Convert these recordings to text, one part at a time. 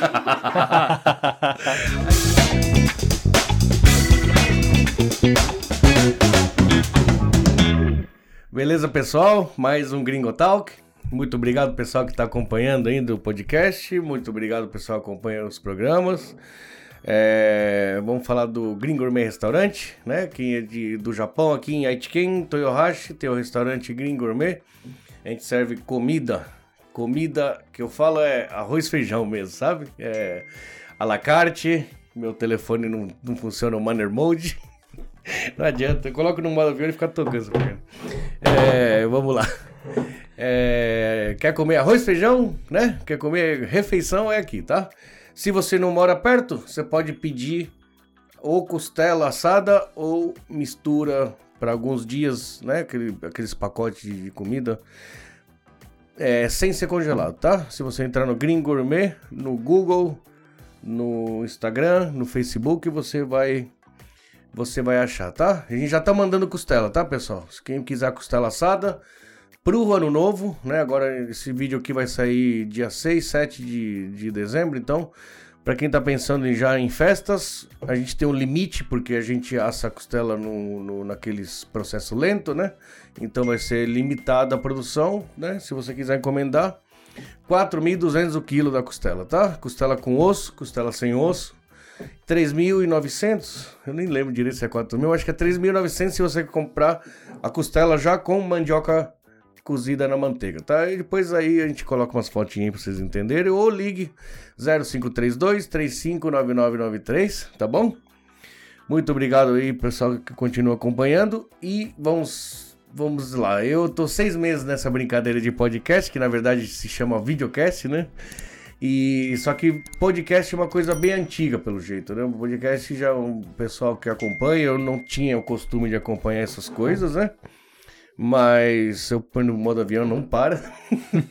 Beleza, pessoal? Mais um Gringo Talk. Muito obrigado, pessoal, que está acompanhando ainda o podcast. Muito obrigado, pessoal, que acompanha os programas. É, vamos falar do Green Gourmet Restaurante, né? Quem é de, do Japão, aqui em Aitken, Toyohashi, tem o restaurante Green Gourmet. A gente serve comida. Comida que eu falo é arroz feijão mesmo, sabe? É à la carte. Meu telefone não, não funciona o Manner Mode. Não adianta, eu coloco no modo avião e fica tocando. É, vamos lá. É, quer comer arroz feijão, né? Quer comer refeição, é aqui, tá? Se você não mora perto, você pode pedir ou costela assada ou mistura para alguns dias, né? Aquele, aqueles pacotes de comida é, sem ser congelado, tá? Se você entrar no Green Gourmet, no Google, no Instagram, no Facebook, você vai você vai achar, tá? A gente já tá mandando costela, tá, pessoal? Se quem quiser costela assada, pro ano novo, né? Agora esse vídeo aqui vai sair dia 6, 7 de, de dezembro, então, para quem tá pensando em já em festas, a gente tem um limite, porque a gente assa a costela no, no, naqueles processo lento, né? Então vai ser limitada a produção, né? Se você quiser encomendar, 4.200 o quilo da costela, tá? Costela com osso, costela sem osso, 3.900, eu nem lembro direito se é 4.000, acho que é 3.900 se você comprar a costela já com mandioca cozida na manteiga, tá? E depois aí a gente coloca umas fotinhas para vocês entenderem, ou ligue 0532 359993, tá bom? Muito obrigado aí, pessoal que continua acompanhando e vamos vamos lá. Eu tô seis meses nessa brincadeira de podcast, que na verdade se chama videocast, né? E só que podcast é uma coisa bem antiga, pelo jeito, né? O podcast já um pessoal que acompanha, eu não tinha o costume de acompanhar essas coisas, né? Mas eu põe no modo avião, não para.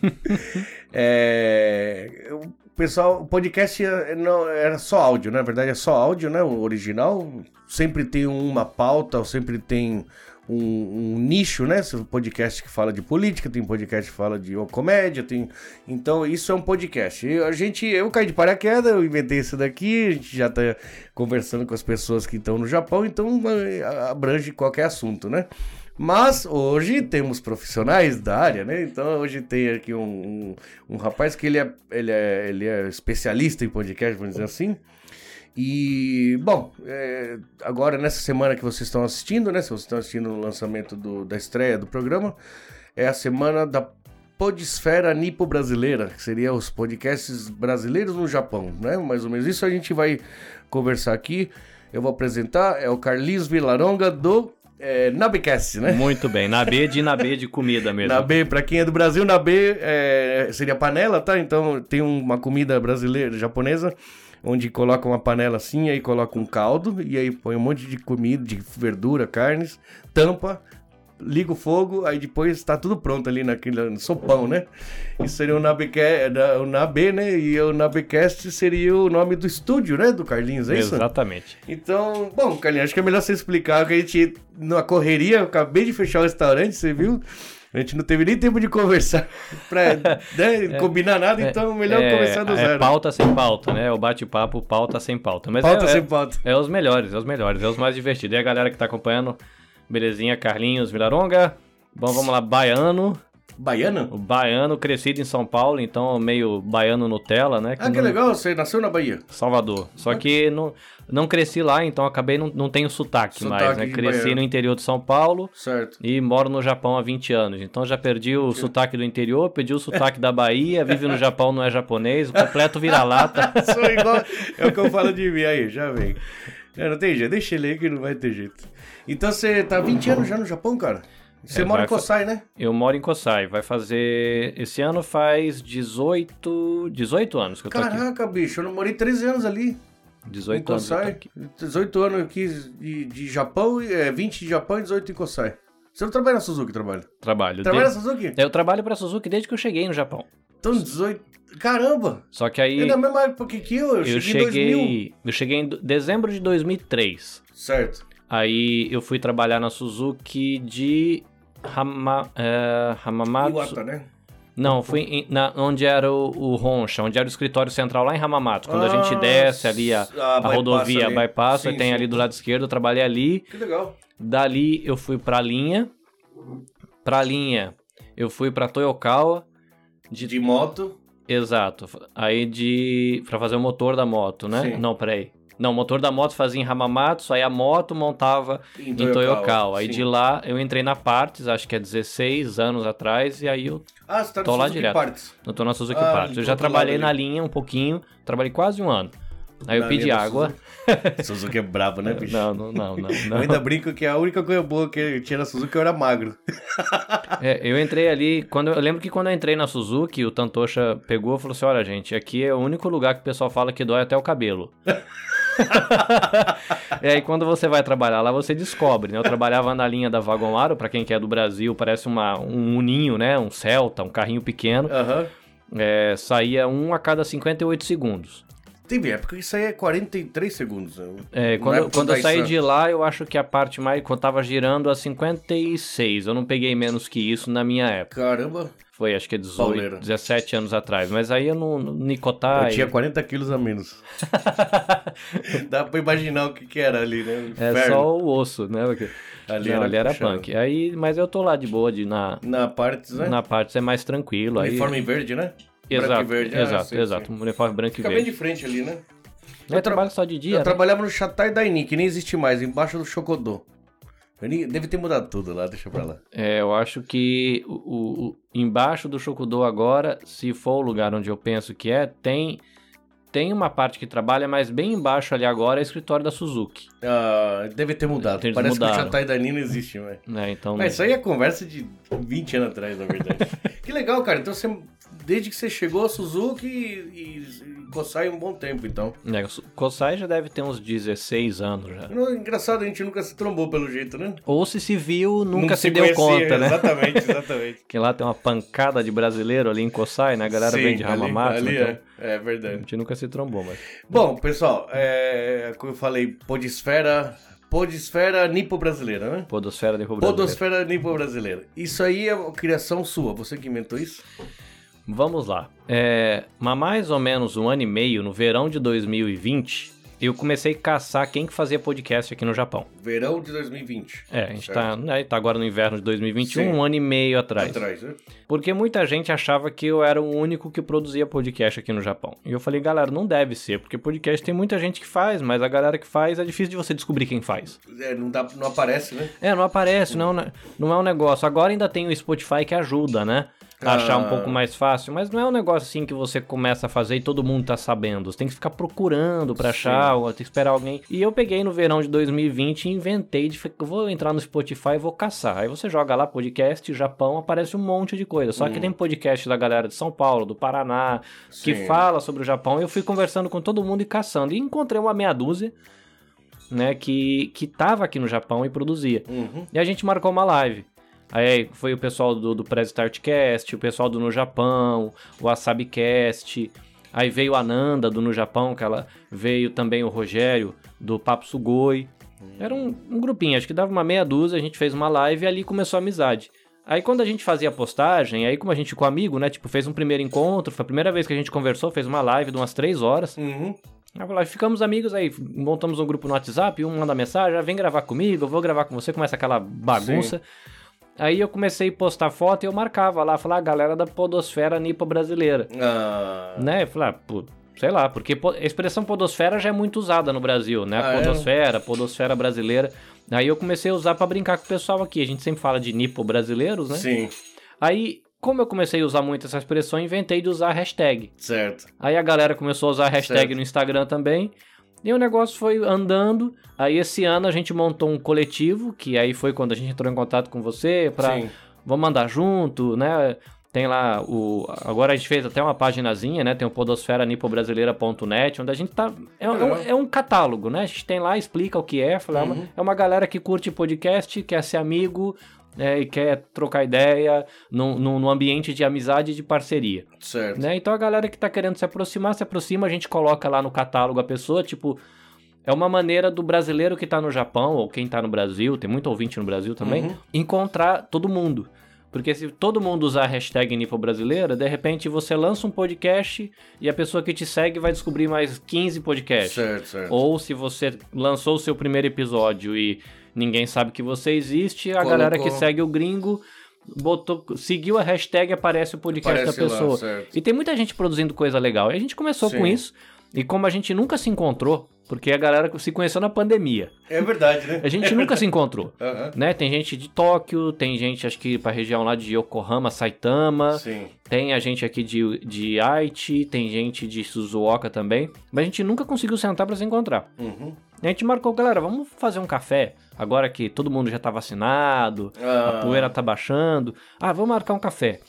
é, o pessoal, o podcast não era só áudio, né? na verdade é só áudio, né? O original sempre tem uma pauta, sempre tem um, um, nicho, né? Tem podcast que fala de política, tem podcast que fala de comédia, tem. Então, isso é um podcast. Eu, a gente, eu caí de paraquedas, eu inventei isso daqui, a gente já tá conversando com as pessoas que estão no Japão, então eh, abrange qualquer assunto, né? Mas hoje temos profissionais da área, né? Então hoje tem aqui um, um, um rapaz que ele é, ele, é, ele é especialista em podcast, vamos dizer assim. E, bom, é, agora nessa semana que vocês estão assistindo, né? Se vocês estão assistindo o lançamento do, da estreia do programa, é a semana da Podesfera Nipo Brasileira, que seria os podcasts brasileiros no Japão, né? Mais ou menos isso a gente vai conversar aqui. Eu vou apresentar, é o Carlinhos Vilaronga do é, Nabecast, né? Muito bem, Nabe de Nabe de comida mesmo. Nabe, pra quem é do Brasil, Nabe é, seria panela, tá? Então tem uma comida brasileira, japonesa, onde coloca uma panela assim, aí coloca um caldo, e aí põe um monte de comida, de verdura, carnes, tampa, liga o fogo, aí depois está tudo pronto ali naquele sopão, né? Isso seria o Nabecast, o Nabe, né? E o Nabecast seria o nome do estúdio, né? Do Carlinhos, é isso? Exatamente. Então, bom, Carlinhos, acho que é melhor você explicar que a gente, na correria, eu acabei de fechar o restaurante, você viu? A gente não teve nem tempo de conversar pra né, é, combinar nada, é, então melhor é, começar do é zero. É pauta sem pauta, né? O bate-papo, pauta sem pauta. Mas pauta é, sem pauta. É, os melhores, é os melhores, é os mais divertidos. E a galera que tá acompanhando, belezinha, Carlinhos Vilaronga. Bom, vamos lá, Baiano. Baiano? O baiano, crescido em São Paulo, então meio baiano Nutella, né? Que ah, que não... legal, você nasceu na Bahia. Salvador. Só ah. que não, não cresci lá, então acabei não, não tenho sotaque, sotaque mais, né? Cresci baiano. no interior de São Paulo. Certo. E moro no Japão há 20 anos. Então já perdi o Sim. sotaque do interior, perdi o sotaque da Bahia, vive no Japão, não é japonês, o completo vira-lata. Sou igual. É o que eu falo de mim aí, já vem. É, não tem jeito, deixa ele aí que não vai ter jeito. Então você tá 20 anos já no Japão, cara? Você é, mora em Kosai, né? Eu moro em Kosai. Vai fazer. Esse ano faz 18. 18 anos que eu tô Caraca, aqui. Caraca, bicho, eu não morei 13 anos ali. 18 em Kosai. anos. Aqui. 18 anos aqui de, de Japão, é, 20 de Japão e 18 em Kosai. Você não trabalha na Suzuki, trabalha? Trabalho. Trabalha na Suzuki? Eu trabalho pra Suzuki desde que eu cheguei no Japão. Então, 18. Caramba! Só que aí. É da mesma época que eu, eu, eu cheguei, cheguei em 2000. Eu cheguei em dezembro de 2003. Certo. Aí eu fui trabalhar na Suzuki de Hama, é, Hamamatsu. Iwata, né? Não, fui em- na, onde era o, o Roncha, onde era o escritório central lá em Ramamato. Quando a gente Ah, desce ali a, a a bypass rodovia ali. bypass, Sim, tem sim. ali do lado esquerdo, eu trabalhei ali. Que legal. Dali eu fui pra linha. Pra linha eu fui pra Toyokawa. De, de moto. Exato. Aí de. Pra fazer o motor da moto, né? Sim. Não, peraí. Não, o motor da moto fazia em Hamamatsu, aí a moto montava Em em Toyokawa. Aí de lá eu entrei na Partes, acho que é 16 anos atrás, e aí eu, Ah, você tá no tô lá Suzuki direto. Parts. eu tô na Suzuki Ah, Partes. Eu já trabalhei na linha um pouquinho, trabalhei quase um ano. Aí eu Na pedi água. Suzuki é brabo, né, bicho? Não, não, não, não. Eu não. ainda brinco que a única coisa boa que tinha na Suzuki eu era magro. É, eu entrei ali, quando eu lembro que quando eu entrei na Suzuki, o Tantosha pegou e falou assim: olha, gente, aqui é o único lugar que o pessoal fala que dói até o cabelo. e aí, quando você vai trabalhar lá, você descobre, né? Eu trabalhava na linha da Vagon Aro, pra quem que é do Brasil, parece uma, um uninho, né? Um Celta, um carrinho pequeno. Aham. É, saía um a cada 58 segundos. Teve época que isso aí é 43 segundos. né? É, Na quando, época quando do eu saí Daisun. de lá, eu acho que a parte mais. Quando tava girando a 56. Eu não peguei menos que isso na minha época. Caramba. Foi, acho que é 18, Pauleira. 17 anos atrás. Mas aí eu não. no Nicotai. Eu tinha 40 quilos a menos. Dá pra imaginar o que, que era ali, né? É Inferno. só o osso, né? Porque... Ali não, era ali era punk. Aí, mas eu tô lá de boa, de, na, Na parte, né? na parte é mais tranquilo. Aí... Uniforme verde, né? Exato, branco e verde. Ah, exato, sim, exato. sim. Uniforme branco e Fica bem verde. de frente ali, né? Eu trabalho só de dia, Eu né? trabalhava no Chatai Daini, que nem existe mais, embaixo do Chocodô. Deve ter mudado tudo lá, deixa pra lá. É, eu acho que o, o- embaixo do Chocudô agora, se for o lugar onde eu penso que é, tem tem uma parte que trabalha, mas bem embaixo ali agora é o escritório da Suzuki. Ah, deve ter mudado. Eles Parece que mudaram. o Chatai Daini não existe mais. Né? Então, Mas isso aí é conversa de 20 anos atrás, na verdade. que legal, cara. Então você, desde que você chegou a Suzuki e, e Kosai um bom tempo, então. o Kosai já deve ter uns 16 anos já. Não, engraçado, a gente nunca se trombou pelo jeito, né? Ou se se viu, nunca Nunca se, deu conhecia, conta, né? Exatamente, exatamente. Que lá tem uma pancada de brasileiro ali em Kosai, né? A galera Sim, vem de Hamamatsu, ali então é, é a verdade. gente nunca se trombou, mas... Bom, pessoal, é, como eu falei, podesfera, podesfera nipo-brasileira, né? Podosfera Brasileiro. Podosfera nipo-brasileira. Isso aí é criação sua, você que inventou isso? Vamos lá. É, há mais ou menos um ano e meio, no verão de 2020, eu comecei a caçar quem que fazia podcast aqui no Japão. Verão de 2020. É, a gente Certo. tá, né, tá agora no inverno de 2021, Sim. um ano e meio atrás. Atrás, né? Porque muita gente achava que eu era o único que produzia podcast aqui no Japão. E eu falei, galera, não deve ser, porque podcast tem muita gente que faz, mas a galera que faz é difícil de você descobrir quem faz. É, não, dá, não aparece, né? É, não aparece, não, é um- não é um negócio. Agora ainda tem o Spotify que ajuda, né? Achar um Ah. pouco mais fácil, mas não é um negócio assim que você começa a fazer e todo mundo tá sabendo. Você tem que ficar procurando pra achar, ou tem que esperar alguém. E eu peguei no verão de 2020 e inventei de vou entrar no Spotify e vou caçar. Aí você joga lá podcast Japão, aparece um monte de coisa. Só que tem podcast da galera de São Paulo, do Paraná, que Sim. fala sobre o Japão. E eu fui conversando com todo mundo e caçando. E encontrei uma meia dúzia, né, que, que tava aqui no Japão e produzia. Uhum. E a gente marcou uma live. Aí foi o pessoal do, do Press Startcast, o pessoal do No Japão, o WasabiCast. Aí veio a Nanda do No Japão, que ela veio também o Rogério do Papo Sugoi. Era um, um grupinho, acho que dava uma meia dúzia, a gente fez uma live e ali começou a amizade. Aí quando a gente fazia a postagem, aí como a gente ficou amigo, né? Tipo, fez um primeiro encontro, foi a primeira vez que a gente conversou, fez uma live de umas três horas. Uhum. Aí falou, ficamos amigos aí, montamos um grupo no WhatsApp, um manda mensagem, ah, vem gravar comigo, eu vou gravar com você, começa aquela bagunça. Aí eu comecei a postar foto e eu marcava lá, falar, a galera da podosfera nipa brasileira, Ah, né? Eu falei, ah, sei lá, porque po- a expressão podosfera já é muito usada no Brasil, né? Ah, é? podosfera, podosfera brasileira. Aí eu comecei a usar pra brincar com o pessoal aqui, a gente sempre fala de nipo brasileiros, né? Sim, Aí, como eu comecei a usar muito essa expressão, eu inventei de usar a hashtag. certo. Aí a galera começou a usar a hashtag Certo. no Instagram também. E o negócio foi andando. Aí esse ano a gente montou um coletivo, que aí foi quando a gente entrou em contato com você Sim. vamos andar junto, né? Tem lá o. Agora a gente fez até uma paginazinha, né? Tem o podosferanipobrasileira.net, onde a gente tá. É, é um, é um catálogo, né? A gente tem lá, explica o que é. Fala, é, uma, Uhum. é uma galera que curte podcast, quer ser amigo. Né, e quer trocar ideia num, num, ambiente de amizade e de parceria. Certo. Né? Então a galera que tá querendo se aproximar, se aproxima, a gente coloca lá no catálogo a pessoa, tipo, é uma maneira do brasileiro que tá no Japão, ou quem tá no Brasil, tem muito ouvinte no Brasil também, Uhum. encontrar todo mundo. Porque se todo mundo usar a hashtag Nipo Brasileira, de repente você lança um podcast e a pessoa que te segue vai descobrir mais 15 podcasts. Certo, certo. Ou se você lançou o seu primeiro episódio e ninguém sabe que você existe, a Colocou- galera que segue o gringo botou, seguiu a hashtag aparece o podcast Aparece da lá, pessoa. certo. E tem muita gente produzindo coisa legal. E a gente começou com Sim. isso. E como a gente nunca se encontrou, porque a galera se conheceu na pandemia. É verdade, né? A gente nunca se encontrou. Aham. Né? Tem gente de Tóquio, tem gente, acho que pra região lá de Yokohama, Saitama, Sim. tem a gente aqui de, de Aichi, tem gente de Suzuoka também. Mas a gente nunca conseguiu sentar pra se encontrar. Uhum. E a gente marcou, galera, vamos fazer um café. Agora que todo mundo já tá vacinado, Ah. a poeira tá baixando. Ah, vamos marcar um café.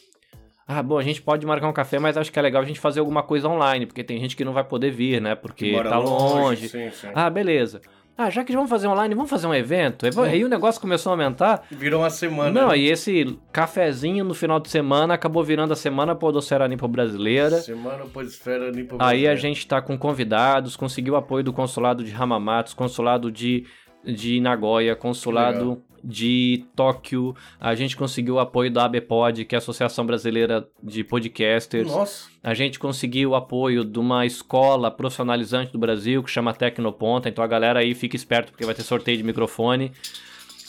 Ah, bom, a gente pode marcar um café, mas acho que é legal a gente fazer alguma coisa online, porque tem gente que não vai poder vir, né? Porque tá longe. Sim, sim. Ah, beleza. Ah, já que vamos fazer online, vamos fazer um evento? Aí aí o negócio começou a aumentar. Virou uma semana. Não, né? e esse cafezinho no final de semana acabou virando a semana Podocera Nipo Brasileira. Semana Podosfera Nipo Aí a Brasileira. gente tá com convidados, conseguiu apoio do consulado de Hamamatsu, consulado de, de Nagoya, consulado de Tóquio. A gente conseguiu o apoio da ABPOD, que é a Associação Brasileira de Podcasters. Nossa. A gente conseguiu o apoio de uma escola profissionalizante do Brasil que chama Tecnoponta. Então a galera aí fica esperto porque vai ter sorteio de microfone.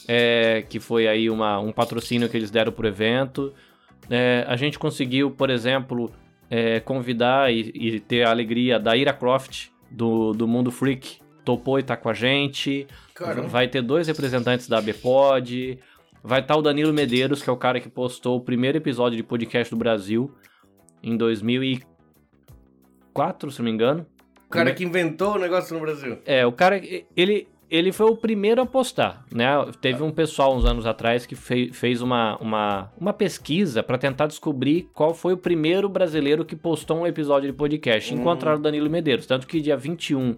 é, que foi aí uma, um patrocínio que eles deram pro evento. É, a gente conseguiu, por exemplo, é, convidar e, e ter a alegria da Ira Croft, do, do Mundo Freak. Topou e tá com a gente. Caramba. Vai ter dois representantes da ABPOD. Vai estar o Danilo Medeiros, que é o cara que postou o primeiro episódio de podcast do Brasil em 2004, se não me engano. O cara que inventou o negócio no Brasil. É, o cara, ele, ele foi o primeiro a postar, né? Teve um pessoal uns anos atrás que fe- fez uma, uma, uma pesquisa para tentar descobrir qual foi o primeiro brasileiro que postou um episódio de podcast. Encontraram o Danilo Medeiros. Tanto que dia 21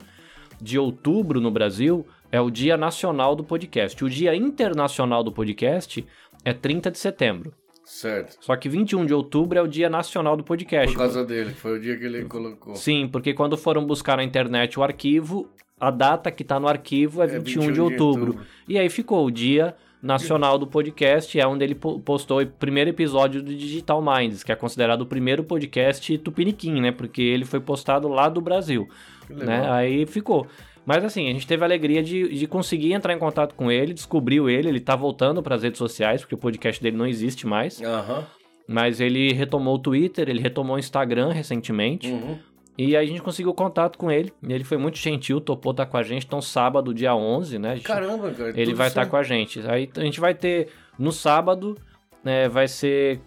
de outubro no Brasil é o Dia Nacional do Podcast. O Dia Internacional do Podcast é 30 de setembro. Certo. Só que 21 de outubro é o Dia Nacional do Podcast. Por causa dele, foi o dia que ele colocou. Sim, porque quando foram buscar na internet o arquivo, a data que tá no arquivo é 21, de, outubro. E aí ficou o Dia Nacional do Podcast, é onde ele po- postou o primeiro episódio do Digital Minds, que é considerado o primeiro podcast tupiniquim, né? Porque ele foi postado lá do Brasil, né? Aí ficou. Mas assim, a gente teve a alegria de, de conseguir entrar em contato com ele, descobriu ele, ele tá voltando para as redes sociais, porque o podcast dele não existe mais. Aham. Mas ele retomou o Twitter, ele retomou o Instagram recentemente. Uhum. E aí a gente conseguiu contato com ele. E ele foi muito gentil, topou estar com a gente. Então, sábado, dia 11, né? gente- Caramba, cara. ele vai estar certo. com a gente. Aí a gente vai ter no sábado, né? Vai ser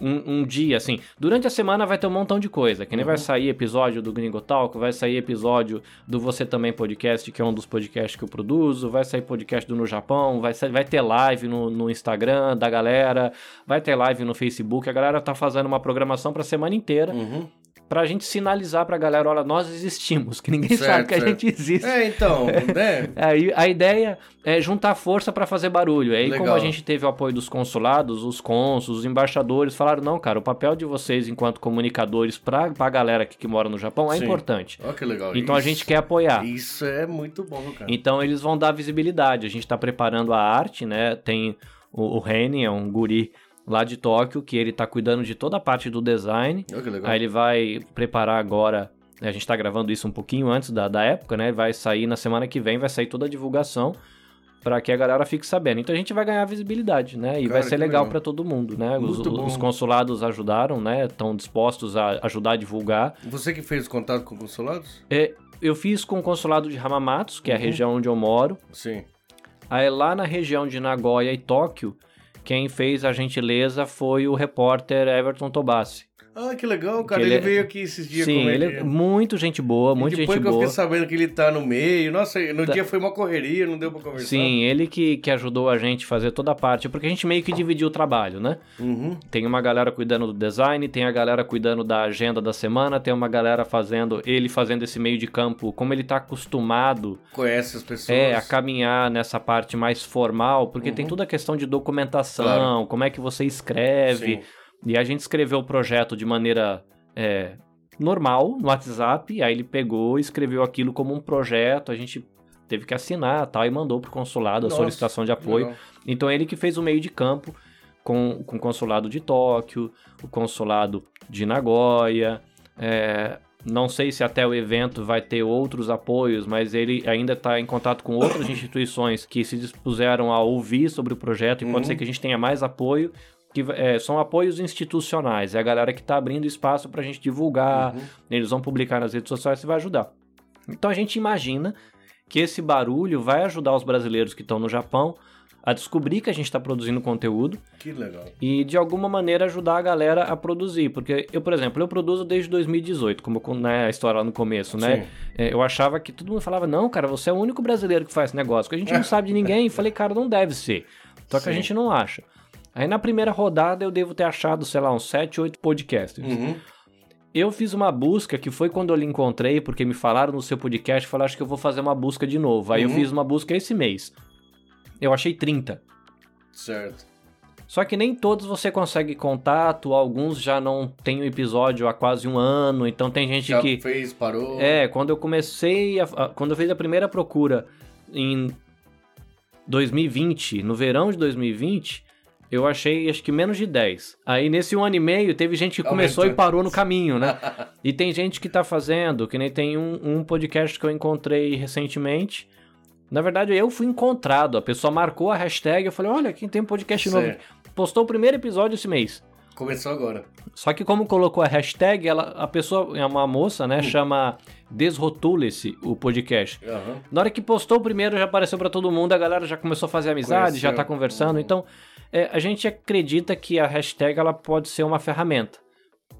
um, um dia, assim. Durante a semana vai ter um montão de coisa. Que nem vai Uhum. sair episódio do Gringo Talk, vai sair episódio do Você Também Podcast, que é um dos podcasts que eu produzo. Vai sair podcast do No Japão. Vai, sa- vai ter live no, no Instagram da galera. Vai ter live no Facebook. A galera tá fazendo uma programação pra semana inteira. Uhum. Pra gente sinalizar pra galera, olha, nós existimos, que ninguém Certo, sabe que a certo. gente existe. É, então, né? Aí a ideia é juntar força pra fazer barulho. Aí, como Legal. a gente teve o apoio dos consulados, os cônsulos, os embaixadores, falaram: não, cara, o papel de vocês enquanto comunicadores pra, pra galera aqui que mora no Japão é Sim. importante. Olha que legal. Então a Isso- gente quer apoiar. Isso é muito bom, cara. Então eles vão dar visibilidade. A gente tá preparando a arte, né? Tem o, o Reni, é um guri lá de Tóquio, que ele tá cuidando de toda a parte do design. Olha que legal. Aí ele vai preparar agora. né, A gente tá gravando isso um pouquinho antes da, da época, né? Vai sair na semana que vem, vai sair toda a divulgação para que a galera fique sabendo. Então a gente vai ganhar visibilidade, né? E Cara, vai ser legal legal. para todo mundo, né? Os, os consulados ajudaram, né? Estão dispostos a ajudar a divulgar. Você que fez contato com consulados? É, eu fiz com o consulado de Hamamatsu, que é a Uhum. região onde eu moro. Sim. Aí lá na região de Nagoya e Tóquio, quem fez a gentileza foi o repórter Everton Tobassi. Ah, que legal, cara. Que Ele, ele é- veio aqui esses dias Sim, ele é muito gente boa, muito e depois gente que eu boa. fiquei sabendo que ele tá no meio, nossa, no Tá. dia foi uma correria, não deu pra conversar. Sim, ele que, que ajudou a gente a fazer toda a parte, porque a gente meio que dividiu o trabalho, né? Uhum. Tem uma galera cuidando do design, tem a galera cuidando da agenda da semana, tem uma galera fazendo, ele fazendo esse meio de campo, como ele tá acostumado Conhece as pessoas. é, a caminhar nessa parte mais formal, porque tem Uhum. toda a questão de documentação, Claro. como é que você escreve. Sim. E a gente escreveu o projeto de maneira é, normal no WhatsApp, aí ele pegou e escreveu aquilo como um projeto, a gente teve que assinar tal, e mandou pro consulado a Nossa, solicitação de apoio. legal. Então ele que fez o meio de campo com, com o consulado de Tóquio, o consulado de Nagoya. É, não sei se até o evento vai ter outros apoios, mas ele ainda está em contato com outras instituições que se dispuseram a ouvir sobre o projeto e uhum. pode ser que a gente tenha mais apoio. Que é, são apoios institucionais, é a galera que está abrindo espaço para a gente divulgar, uhum. eles vão publicar nas redes sociais e vai ajudar. Então a gente imagina que esse barulho vai ajudar os brasileiros que estão no Japão a descobrir que a gente está produzindo conteúdo. Que legal. E de alguma maneira ajudar a galera a produzir. Porque eu, por exemplo, eu produzo desde 2018, como né, a história lá no começo, né? É, eu achava que todo mundo falava, não, cara, você é o único brasileiro que faz esse negócio, que a gente não sabe de ninguém. E falei, cara, não deve ser. Só que Sim. a gente não acha. Aí na primeira rodada eu devo ter achado, sei lá, uns 7, 8 podcasts. Uhum. Eu fiz uma busca que foi quando eu lhe encontrei, porque me falaram no seu podcast, falaram acho que eu vou fazer uma busca de novo. Aí uhum. eu fiz uma busca esse mês. Eu achei 30. Certo. Só que nem todos você consegue contato, alguns já não tem o um episódio há quase um ano, então tem gente já que. fez, parou. É, quando eu comecei. A, a, quando eu fiz a primeira procura em 2020, no verão de 2020, eu achei acho que menos de 10. Aí nesse um ano e meio teve gente que começou e parou no caminho, né? e tem gente que tá fazendo, que nem tem um, um podcast que eu encontrei recentemente na verdade, eu fui encontrado. A pessoa marcou a hashtag. Eu falei: olha, quem tem um podcast novo. Postou o primeiro episódio esse mês. Começou agora. Só que como colocou a hashtag, ela, a pessoa, é uma moça, né, uh. chama Desrotule-se o podcast. Uhum. Na hora que postou o primeiro, já apareceu para todo mundo, a galera já começou a fazer amizade, Conheceu. já tá conversando. Uhum. Então, é, a gente acredita que a hashtag ela pode ser uma ferramenta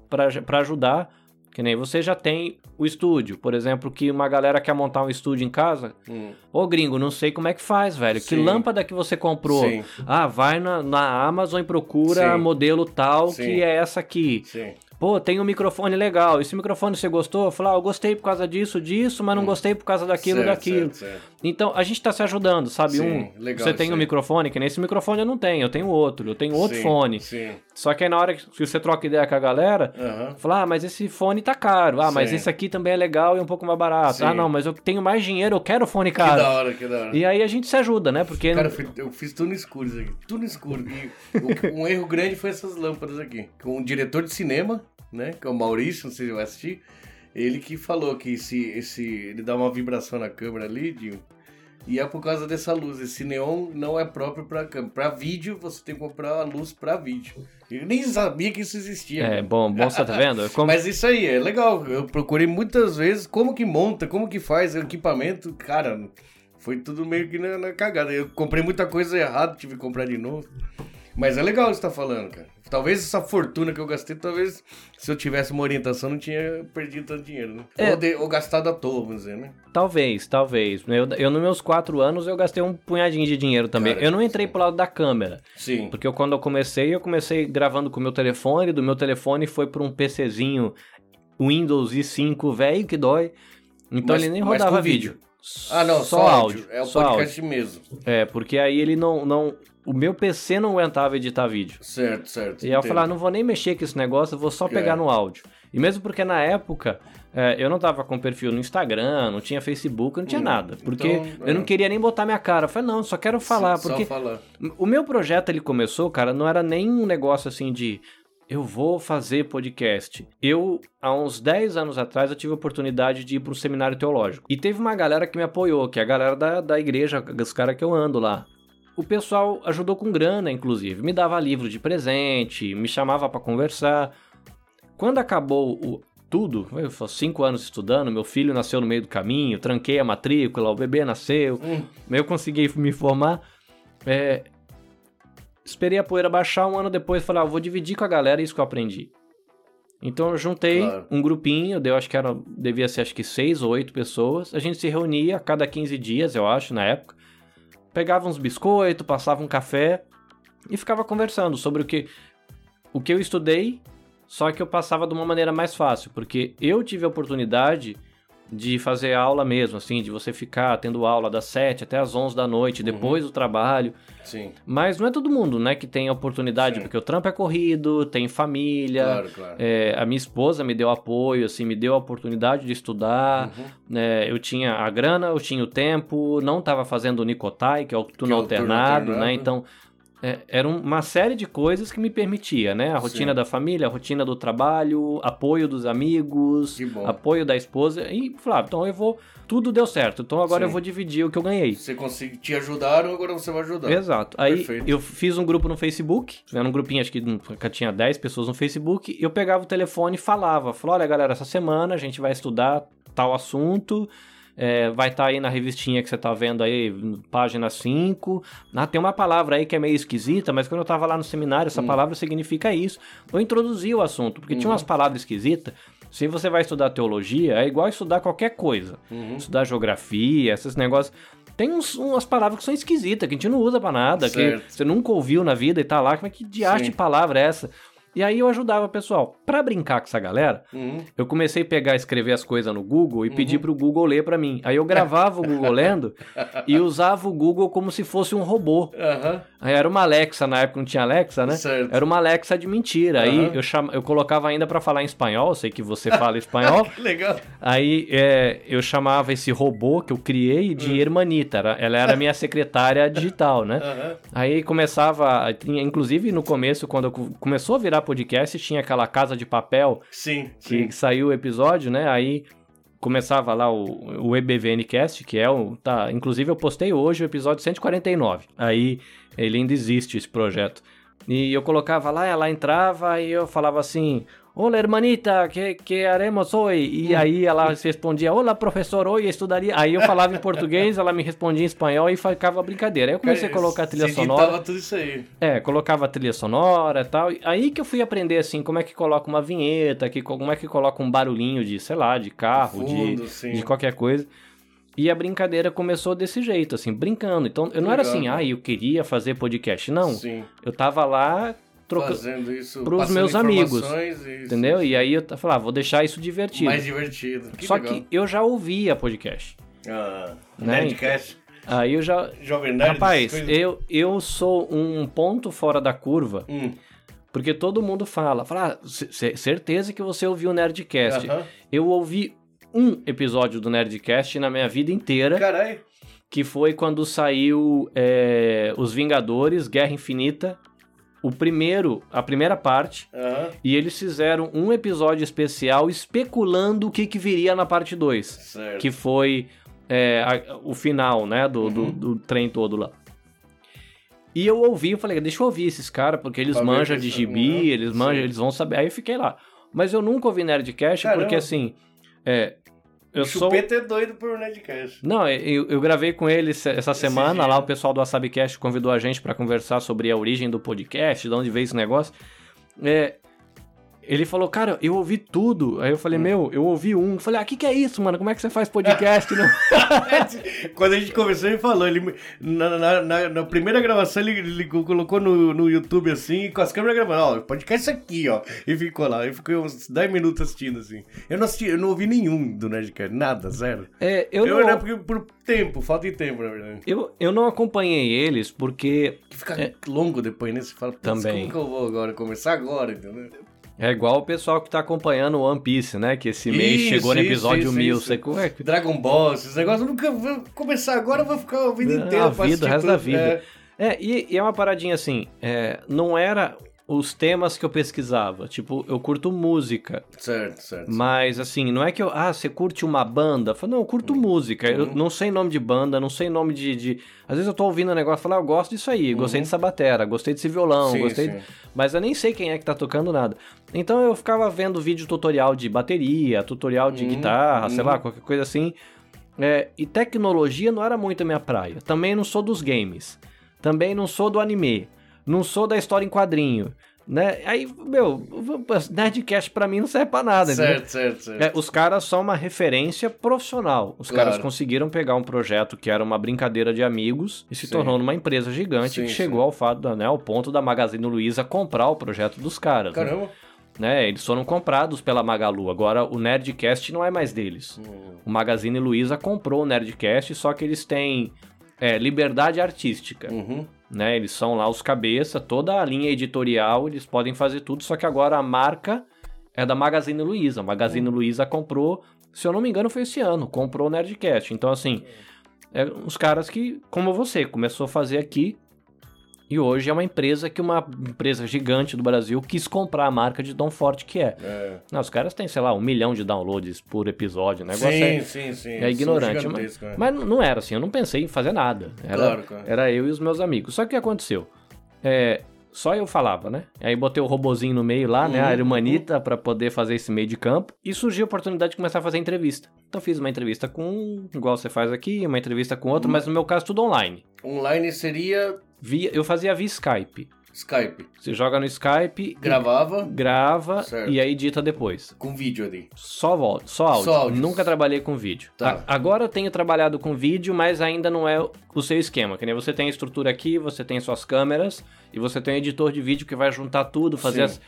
para ajudar que nem você já tem o estúdio, por exemplo, que uma galera quer montar um estúdio em casa. Hum. Ô gringo, não sei como é que faz, velho. Sim. Que lâmpada que você comprou? Sim. Ah, vai na, na Amazon e procura Sim. modelo tal que é essa aqui. Sim pô, tem um microfone legal, esse microfone você gostou? Falei, ah, eu gostei por causa disso, disso, mas não hum. gostei por causa daquilo, certo, daquilo. Certo, certo. Então, a gente tá se ajudando, sabe? Sim, um, legal, você tem um microfone, que nesse microfone eu não tenho, eu tenho outro, eu tenho outro sim, fone. Sim. Só que aí na hora que você troca ideia com a galera, uhum. fala, ah, mas esse fone tá caro, ah, mas esse aqui também é legal e um pouco mais barato. Ah, não, mas eu tenho mais dinheiro, eu quero fone caro. Que da hora, que da hora. E aí a gente se ajuda, né? Porque... Cara, eu fiz tudo no escuro isso aqui, tudo no escuro. E um erro grande foi essas lâmpadas aqui. Com um diretor de cinema, né? Que é o Maurício, não sei se vai assistir. Ele que falou que esse, esse, ele dá uma vibração na câmera ali, Dinho. E é por causa dessa luz. Esse neon não é próprio para câmera. Para vídeo, você tem que comprar a luz para vídeo. Eu nem sabia que isso existia. É, bom, bom, você tá vendo? Como... Mas isso aí, é legal. Eu procurei muitas vezes como que monta, como que faz o equipamento. Cara, foi tudo meio que na, na cagada. Eu comprei muita coisa errada, tive que comprar de novo. Mas é legal o que você tá falando, cara. Talvez essa fortuna que eu gastei, talvez se eu tivesse uma orientação, não tinha perdido tanto dinheiro, né? É. Ou, de, ou, gastado à toa, vamos dizer, né? Talvez, talvez. Eu, eu, nos meus quatro anos, eu gastei um punhadinho de dinheiro também. Cara, eu não entrei sim. pro lado da câmera. Sim. Porque eu, quando eu comecei, eu comecei gravando com o meu telefone, do meu telefone foi para um PCzinho Windows i5 velho que dói. Então mas, ele nem rodava vídeo. vídeo. Ah, não, só, só áudio. É o podcast áudio. mesmo. É, porque aí ele não, não, o meu PC não aguentava editar vídeo. Certo, certo. E aí eu falei, ah, não vou nem mexer com esse negócio, eu vou só pegar é. no áudio. E mesmo porque na época é, eu não tava com perfil no Instagram, não tinha Facebook, não tinha hum, nada. Porque então, eu não é. queria nem botar minha cara. Eu falei, não, só quero falar. Sim, porque falar. o meu projeto ele começou, cara, não era nem um negócio assim de eu vou fazer podcast. Eu, há uns 10 anos atrás, eu tive a oportunidade de ir para um seminário teológico. E teve uma galera que me apoiou, que é a galera da, da igreja, os caras que eu ando lá o pessoal ajudou com grana, inclusive. Me dava livro de presente, me chamava para conversar. Quando acabou o, tudo, eu fui cinco anos estudando, meu filho nasceu no meio do caminho, tranquei a matrícula, o bebê nasceu, hum. eu consegui me formar. É, esperei a poeira baixar um ano depois, falei, ah, vou dividir com a galera isso que eu aprendi. Então eu juntei claro. um grupinho, eu acho que era, devia ser acho que seis ou oito pessoas. A gente se reunia a cada 15 dias, eu acho, na época pegava uns biscoitos, passava um café e ficava conversando sobre o que, o que eu estudei, só que eu passava de uma maneira mais fácil, porque eu tive a oportunidade de fazer aula mesmo, assim, de você ficar tendo aula das 7 até as 11 da noite, depois uhum. do trabalho. Sim. Mas não é todo mundo, né, que tem a oportunidade, Sim. porque o trampo é corrido, tem família. Claro, claro. É, a minha esposa me deu apoio, assim, me deu a oportunidade de estudar. Uhum. Né, eu tinha a grana, eu tinha o tempo, não estava fazendo o Nicotai, que é o turno, que alternado, é o turno alternado, né? Então, é, era uma série de coisas que me permitia, né? A rotina Sim. da família, a rotina do trabalho, apoio dos amigos, apoio da esposa. E falava, então eu vou. Tudo deu certo. Então agora Sim. eu vou dividir o que eu ganhei. Você consegui, te ajudaram, agora você vai ajudar. Exato. Aí Perfeito. eu fiz um grupo no Facebook, era um grupinho, acho que nunca tinha 10 pessoas no Facebook, e eu pegava o telefone e falava, falava, olha galera, essa semana a gente vai estudar tal assunto, é, vai estar aí na revistinha que você tá vendo aí, página 5, ah, tem uma palavra aí que é meio esquisita, mas quando eu tava lá no seminário, Hum. essa palavra significa isso. Eu introduzi o assunto, porque Uhum. tinha umas palavras esquisitas, se você vai estudar teologia, é igual estudar qualquer coisa. Uhum. Estudar geografia, esses negócios. Tem uns, umas palavras que são esquisitas, que a gente não usa pra nada, que Certo. você nunca ouviu na vida e tá lá. Como é que de palavra é essa? E aí eu ajudava o pessoal. Pra brincar com essa galera, Uhum. eu comecei a pegar, escrever as coisas no Google e pedir pro Google ler pra mim. Aí eu gravava o Google lendo e usava o Google como se fosse um robô. Aham. Aí era uma Alexa, na época não tinha Alexa, né? Certo. Era uma Alexa de mentira. Aí eu, chama, eu colocava ainda pra falar em espanhol, sei que você fala espanhol. Que legal. Aí é, eu chamava esse robô que eu criei de Hermanita. Era- Ela era minha secretária digital, né? Aí começava, inclusive no começo, quando começou a virar podcast, tinha aquela casa de papel Sim, que sim. saiu o episódio, né? Aí começava lá o, o EBVNcast, que é o. Tá, inclusive eu postei hoje o episódio 149. Aí ele ainda existe esse projeto. E eu colocava lá, ela entrava e eu falava assim: Olá, hermanita, que, que haremos hoje? E aí ela respondia: Olá, professor, hoje estudaria. Aí eu falava em português, ela me respondia em espanhol e ficava brincadeira. Aí eu comecei a colocar a trilha Você sonora. tudo isso aí. É, colocava a trilha sonora e tal. Aí que eu fui aprender, assim, como é que coloca uma vinheta, que, como é que coloca um barulhinho de, sei lá, de carro, Fundo, de, sim. de qualquer coisa. E a brincadeira começou desse jeito, assim, brincando. Então, eu não era Legal. assim, ah, eu queria fazer podcast. Não, Sim. eu tava lá trocando, Fazendo isso. pros passando meus amigos, e- entendeu? E aí eu falava, vou deixar isso divertido. Mais divertido. Que Só legal. que eu já ouvia podcast. Ah, Né? Nerdcast. Aí eu já... Jovem Nerd. Rapaz, coisas. eu, eu sou um ponto fora da curva Hum, Porque todo mundo fala, fala, ah, certeza que você ouviu o Nerdcast. aham. Eu ouvi um episódio do Nerdcast na minha vida inteira, Caralho. que foi quando saiu é, Os Vingadores, Guerra Infinita, o primeiro, a primeira parte, Aham. e eles fizeram um episódio especial especulando o que, que viria na parte 2, Certo. que foi é, a- o final, né, do, do, Uhum. do trem todo lá. E eu ouvi, eu falei, deixa eu ouvir esses caras, porque eles manjam de gibi, Uhum, eles manjam, sim. eles vão saber. Aí eu fiquei lá. Mas eu nunca ouvi Nerdcast, Caramba. porque assim, é, eu o sou... Chupeta é doido por Nerdcast. Não, eu, eu gravei com ele essa essa semana, dia. lá o pessoal do WasabiCast convidou a gente pra conversar sobre a origem do podcast, de onde veio esse negócio. É, ele falou, cara, eu ouvi tudo. Aí eu Hum. falei, meu, eu ouvi um. Eu falei, ah, o que, que é isso, mano? Como é que você faz podcast? Não- Quando a gente conversou, ele falou. Ele, na, na- na- na primeira gravação, ele, ele colocou no, no YouTube assim, com as câmeras gravando. Ó, podcast isso aqui, ó. E ficou lá. Eu fiquei uns 10 minutos assistindo assim. Eu não assisti, eu não ouvi nenhum do Nerdcast. Nada, zero. É, eu, Eu, não, porque por tempo, falta de tempo, na verdade. eu, eu não acompanhei eles porque Que fica longo depois, né? Você fala, "Putz, Também. como que eu vou agora? Começar agora, entendeu? É igual o pessoal que tá acompanhando o One Piece, né? Que esse mês Isso, chegou no episódio isso, mil. isso. Você, é que- Dragon Ball, esses negócios, eu nunca vou começar agora, eu vou ficar a vida É, inteira a vida, o resto da vida. É, É, e, e é uma paradinha assim, é, não era os temas que eu pesquisava. Tipo, eu curto música, certo, certo. mas assim, não é que eu. Ah, você curte uma banda? Eu falo, não, eu curto música. Eu Uhum. não sei nome de banda, não sei nome de. de- Às vezes eu tô ouvindo um negócio e falo, ah, eu gosto disso aí, gostei dessa batera, gostei desse violão, Uhum. Sim, gostei. sim. Mas eu nem sei quem é que tá tocando nada. Então eu ficava vendo vídeo tutorial de bateria, tutorial de Uhum, guitarra, sei uhum. lá, qualquer coisa assim. É, e tecnologia não era muito a minha praia. Também não sou dos games. Também não sou do anime. Não sou da história em quadrinho. Né? Aí, meu, Nerdcast pra mim não serve pra nada. Certo, certo, certo. É, os caras são uma referência profissional. Os Claro. caras conseguiram pegar um projeto que era uma brincadeira de amigos e se Sim. tornou numa empresa gigante Sim, que chegou sim. ao fato, da- né, ao ponto da Magazine Luiza comprar o projeto dos caras. né? Caramba. Né? Eles foram comprados pela Magalu. Agora o Nerdcast não é mais deles. Hum, O Magazine Luiza comprou o Nerdcast, só que eles têm é, liberdade artística. Uhum. Né? Eles são lá os cabeça, toda a linha editorial, eles podem fazer tudo, só que agora a marca é da Magazine Luiza. A Magazine Luiza comprou, se eu não me engano, foi esse ano, comprou o Nerdcast. Então, assim, é uns caras que, como você, começou a fazer aqui E hoje é uma empresa que uma empresa gigante do Brasil quis comprar a marca de tão forte que é. É. Não, os caras têm, sei lá, um milhão de downloads por episódio. O negócio Sim, é, sim, sim. é São ignorante. Mas, é. mas não- não era assim, eu não pensei em fazer nada. Era, Claro, claro. era eu e os meus amigos. Só que o que aconteceu? É, só eu falava, né? Aí botei o robozinho no meio lá, né? Uhum, A Hermanita, pra poder fazer esse meio de campo. E surgiu a oportunidade de começar a fazer entrevista. Então fiz uma entrevista com um, igual você faz aqui, uma entrevista com Uhum. outro, mas no meu caso tudo online. Online seria Via, eu fazia via Skype. Skype. Você joga no Skype, Gravava grava Certo. e aí edita depois. com vídeo ali. Só só áudio. Só áudio. Nunca trabalhei com vídeo. Tá. A- agora eu tenho trabalhado com vídeo, mas ainda não é o seu esquema. Que nem você tem a estrutura aqui, você tem suas câmeras e você tem um editor de vídeo que vai juntar tudo, fazer as,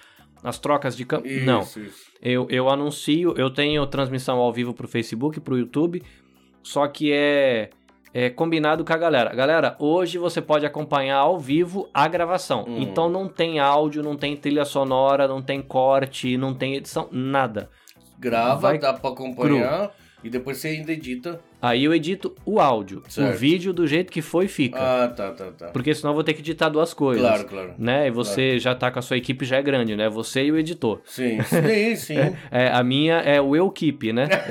as trocas de câmera. Não. isso. Eu, eu anuncio, eu tenho transmissão ao vivo pro Facebook, pro YouTube, só que é, é combinado com a galera. Galera, hoje você pode acompanhar ao vivo a gravação. Hum. Então não tem áudio, não tem trilha sonora, não tem corte, não tem edição, nada. Grava, Vai dá pra acompanhar e depois você ainda edita. Aí eu edito o áudio. Certo. O vídeo do jeito que foi fica. Ah, tá, tá, tá. Porque senão eu vou ter que editar duas coisas. Claro, claro. Né? E você já tá com a sua equipe, já é grande, né? Você e o editor. Sim, sim, sim. É, a minha é o eu keep, né?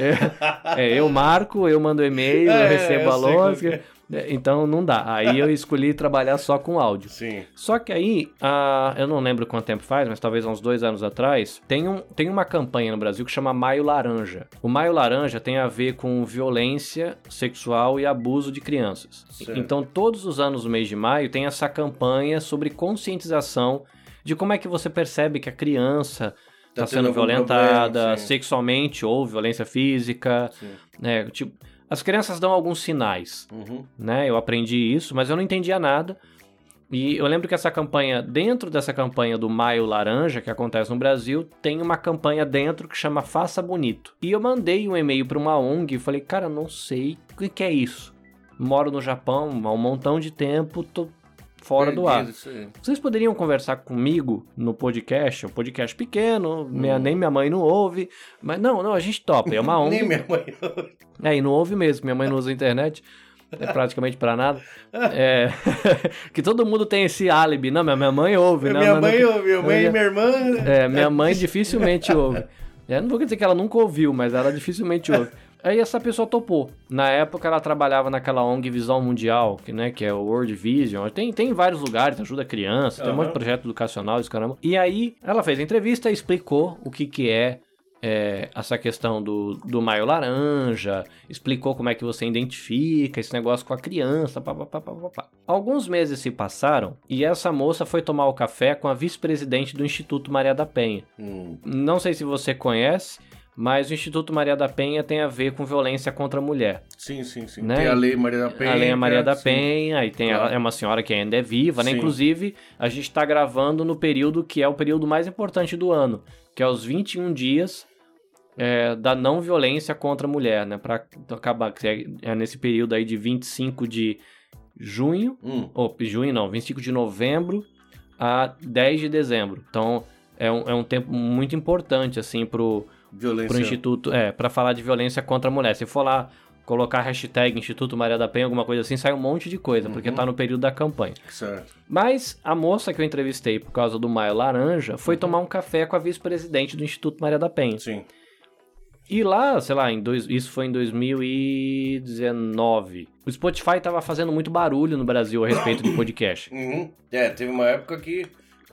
É, é, eu marco, eu mando e-mail, É, eu recebo a lógica. Como É, Então não dá. Aí eu escolhi trabalhar só com áudio. Sim. Só que aí, ah, eu não lembro quanto tempo faz, mas talvez uns dois anos atrás, tem, um, tem uma campanha no Brasil que chama Maio Laranja. O Maio Laranja tem a ver com violência sexual e abuso de crianças. Certo. Então, todos os anos do mês de maio tem essa campanha sobre conscientização de como é que você percebe que a criança Tá está tendo sendo algum violentada problema, sexualmente ou violência física, Sim. né? Tipo, as crianças dão alguns sinais Uhum. né? Eu aprendi isso, mas eu não entendia nada. E eu lembro que essa campanha, dentro dessa campanha do Maio Laranja, que acontece no Brasil, tem uma campanha dentro que chama Faça Bonito. E eu mandei um e-mail para uma ONG e falei, cara, não sei o que é isso. Moro no Japão há um montão de tempo, tô fora do ar. Perdido, isso aí. Vocês poderiam conversar comigo no podcast? É um podcast pequeno, minha- Hum. nem minha mãe não ouve. Mas não, não, a gente topa. É uma ONG. Nem minha mãe. É, e não ouve mesmo, minha mãe não usa internet. É praticamente pra nada. É, que todo mundo tem esse álibi. Não, minha minha mãe ouve. não, minha não, mãe não, ouve, minha mãe e minha irmã. É, minha mãe dificilmente ouve. É, não vou dizer que ela nunca ouviu, mas ela dificilmente ouve. Aí essa pessoa topou. Na época ela trabalhava naquela ONG Visão Mundial, que, né, que é o World Vision. Tem, tem em vários lugares, ajuda criança, tem um monte de projeto educacional, isso caramba. E aí ela fez a entrevista e explicou o que que é, é, essa questão do, do maio laranja, explicou como é que você identifica esse negócio com a criança, pá, pá, pá, pá, pá, pá. Alguns meses se passaram e essa moça foi tomar o café com a vice-presidente do Instituto Maria da Penha. Hum, Não sei se você conhece, mas o Instituto Maria da Penha tem a ver com violência contra a mulher. sim, sim, sim. Né? Tem a Lei Maria da Penha. a Lei Maria da sim. Penha, e tem Claro. ela, é uma senhora que ainda é viva, né? Sim. Inclusive, a gente está gravando no período que é o período mais importante do ano, que é os 21 dias é, da não violência contra a mulher, né? Para acabar, é, é nesse período aí de 25 de junho, Hum, ou junho não, 25 de novembro a 10 de dezembro. Então, é um, é um tempo muito importante, assim, pro, violência. pro Instituto, é, para falar de violência contra a mulher. Se for lá colocar hashtag Instituto Maria da Penha, alguma coisa assim, sai um monte de coisa, porque Uhum. tá no período da campanha. Certo. Mas a moça que eu entrevistei por causa do Maio Laranja foi Uhum. tomar um café com a vice-presidente do Instituto Maria da Penha. Sim. E lá, sei lá, em dois, isso foi em 2019. O Spotify tava fazendo muito barulho no Brasil a respeito de podcast. Uhum. É, teve uma época que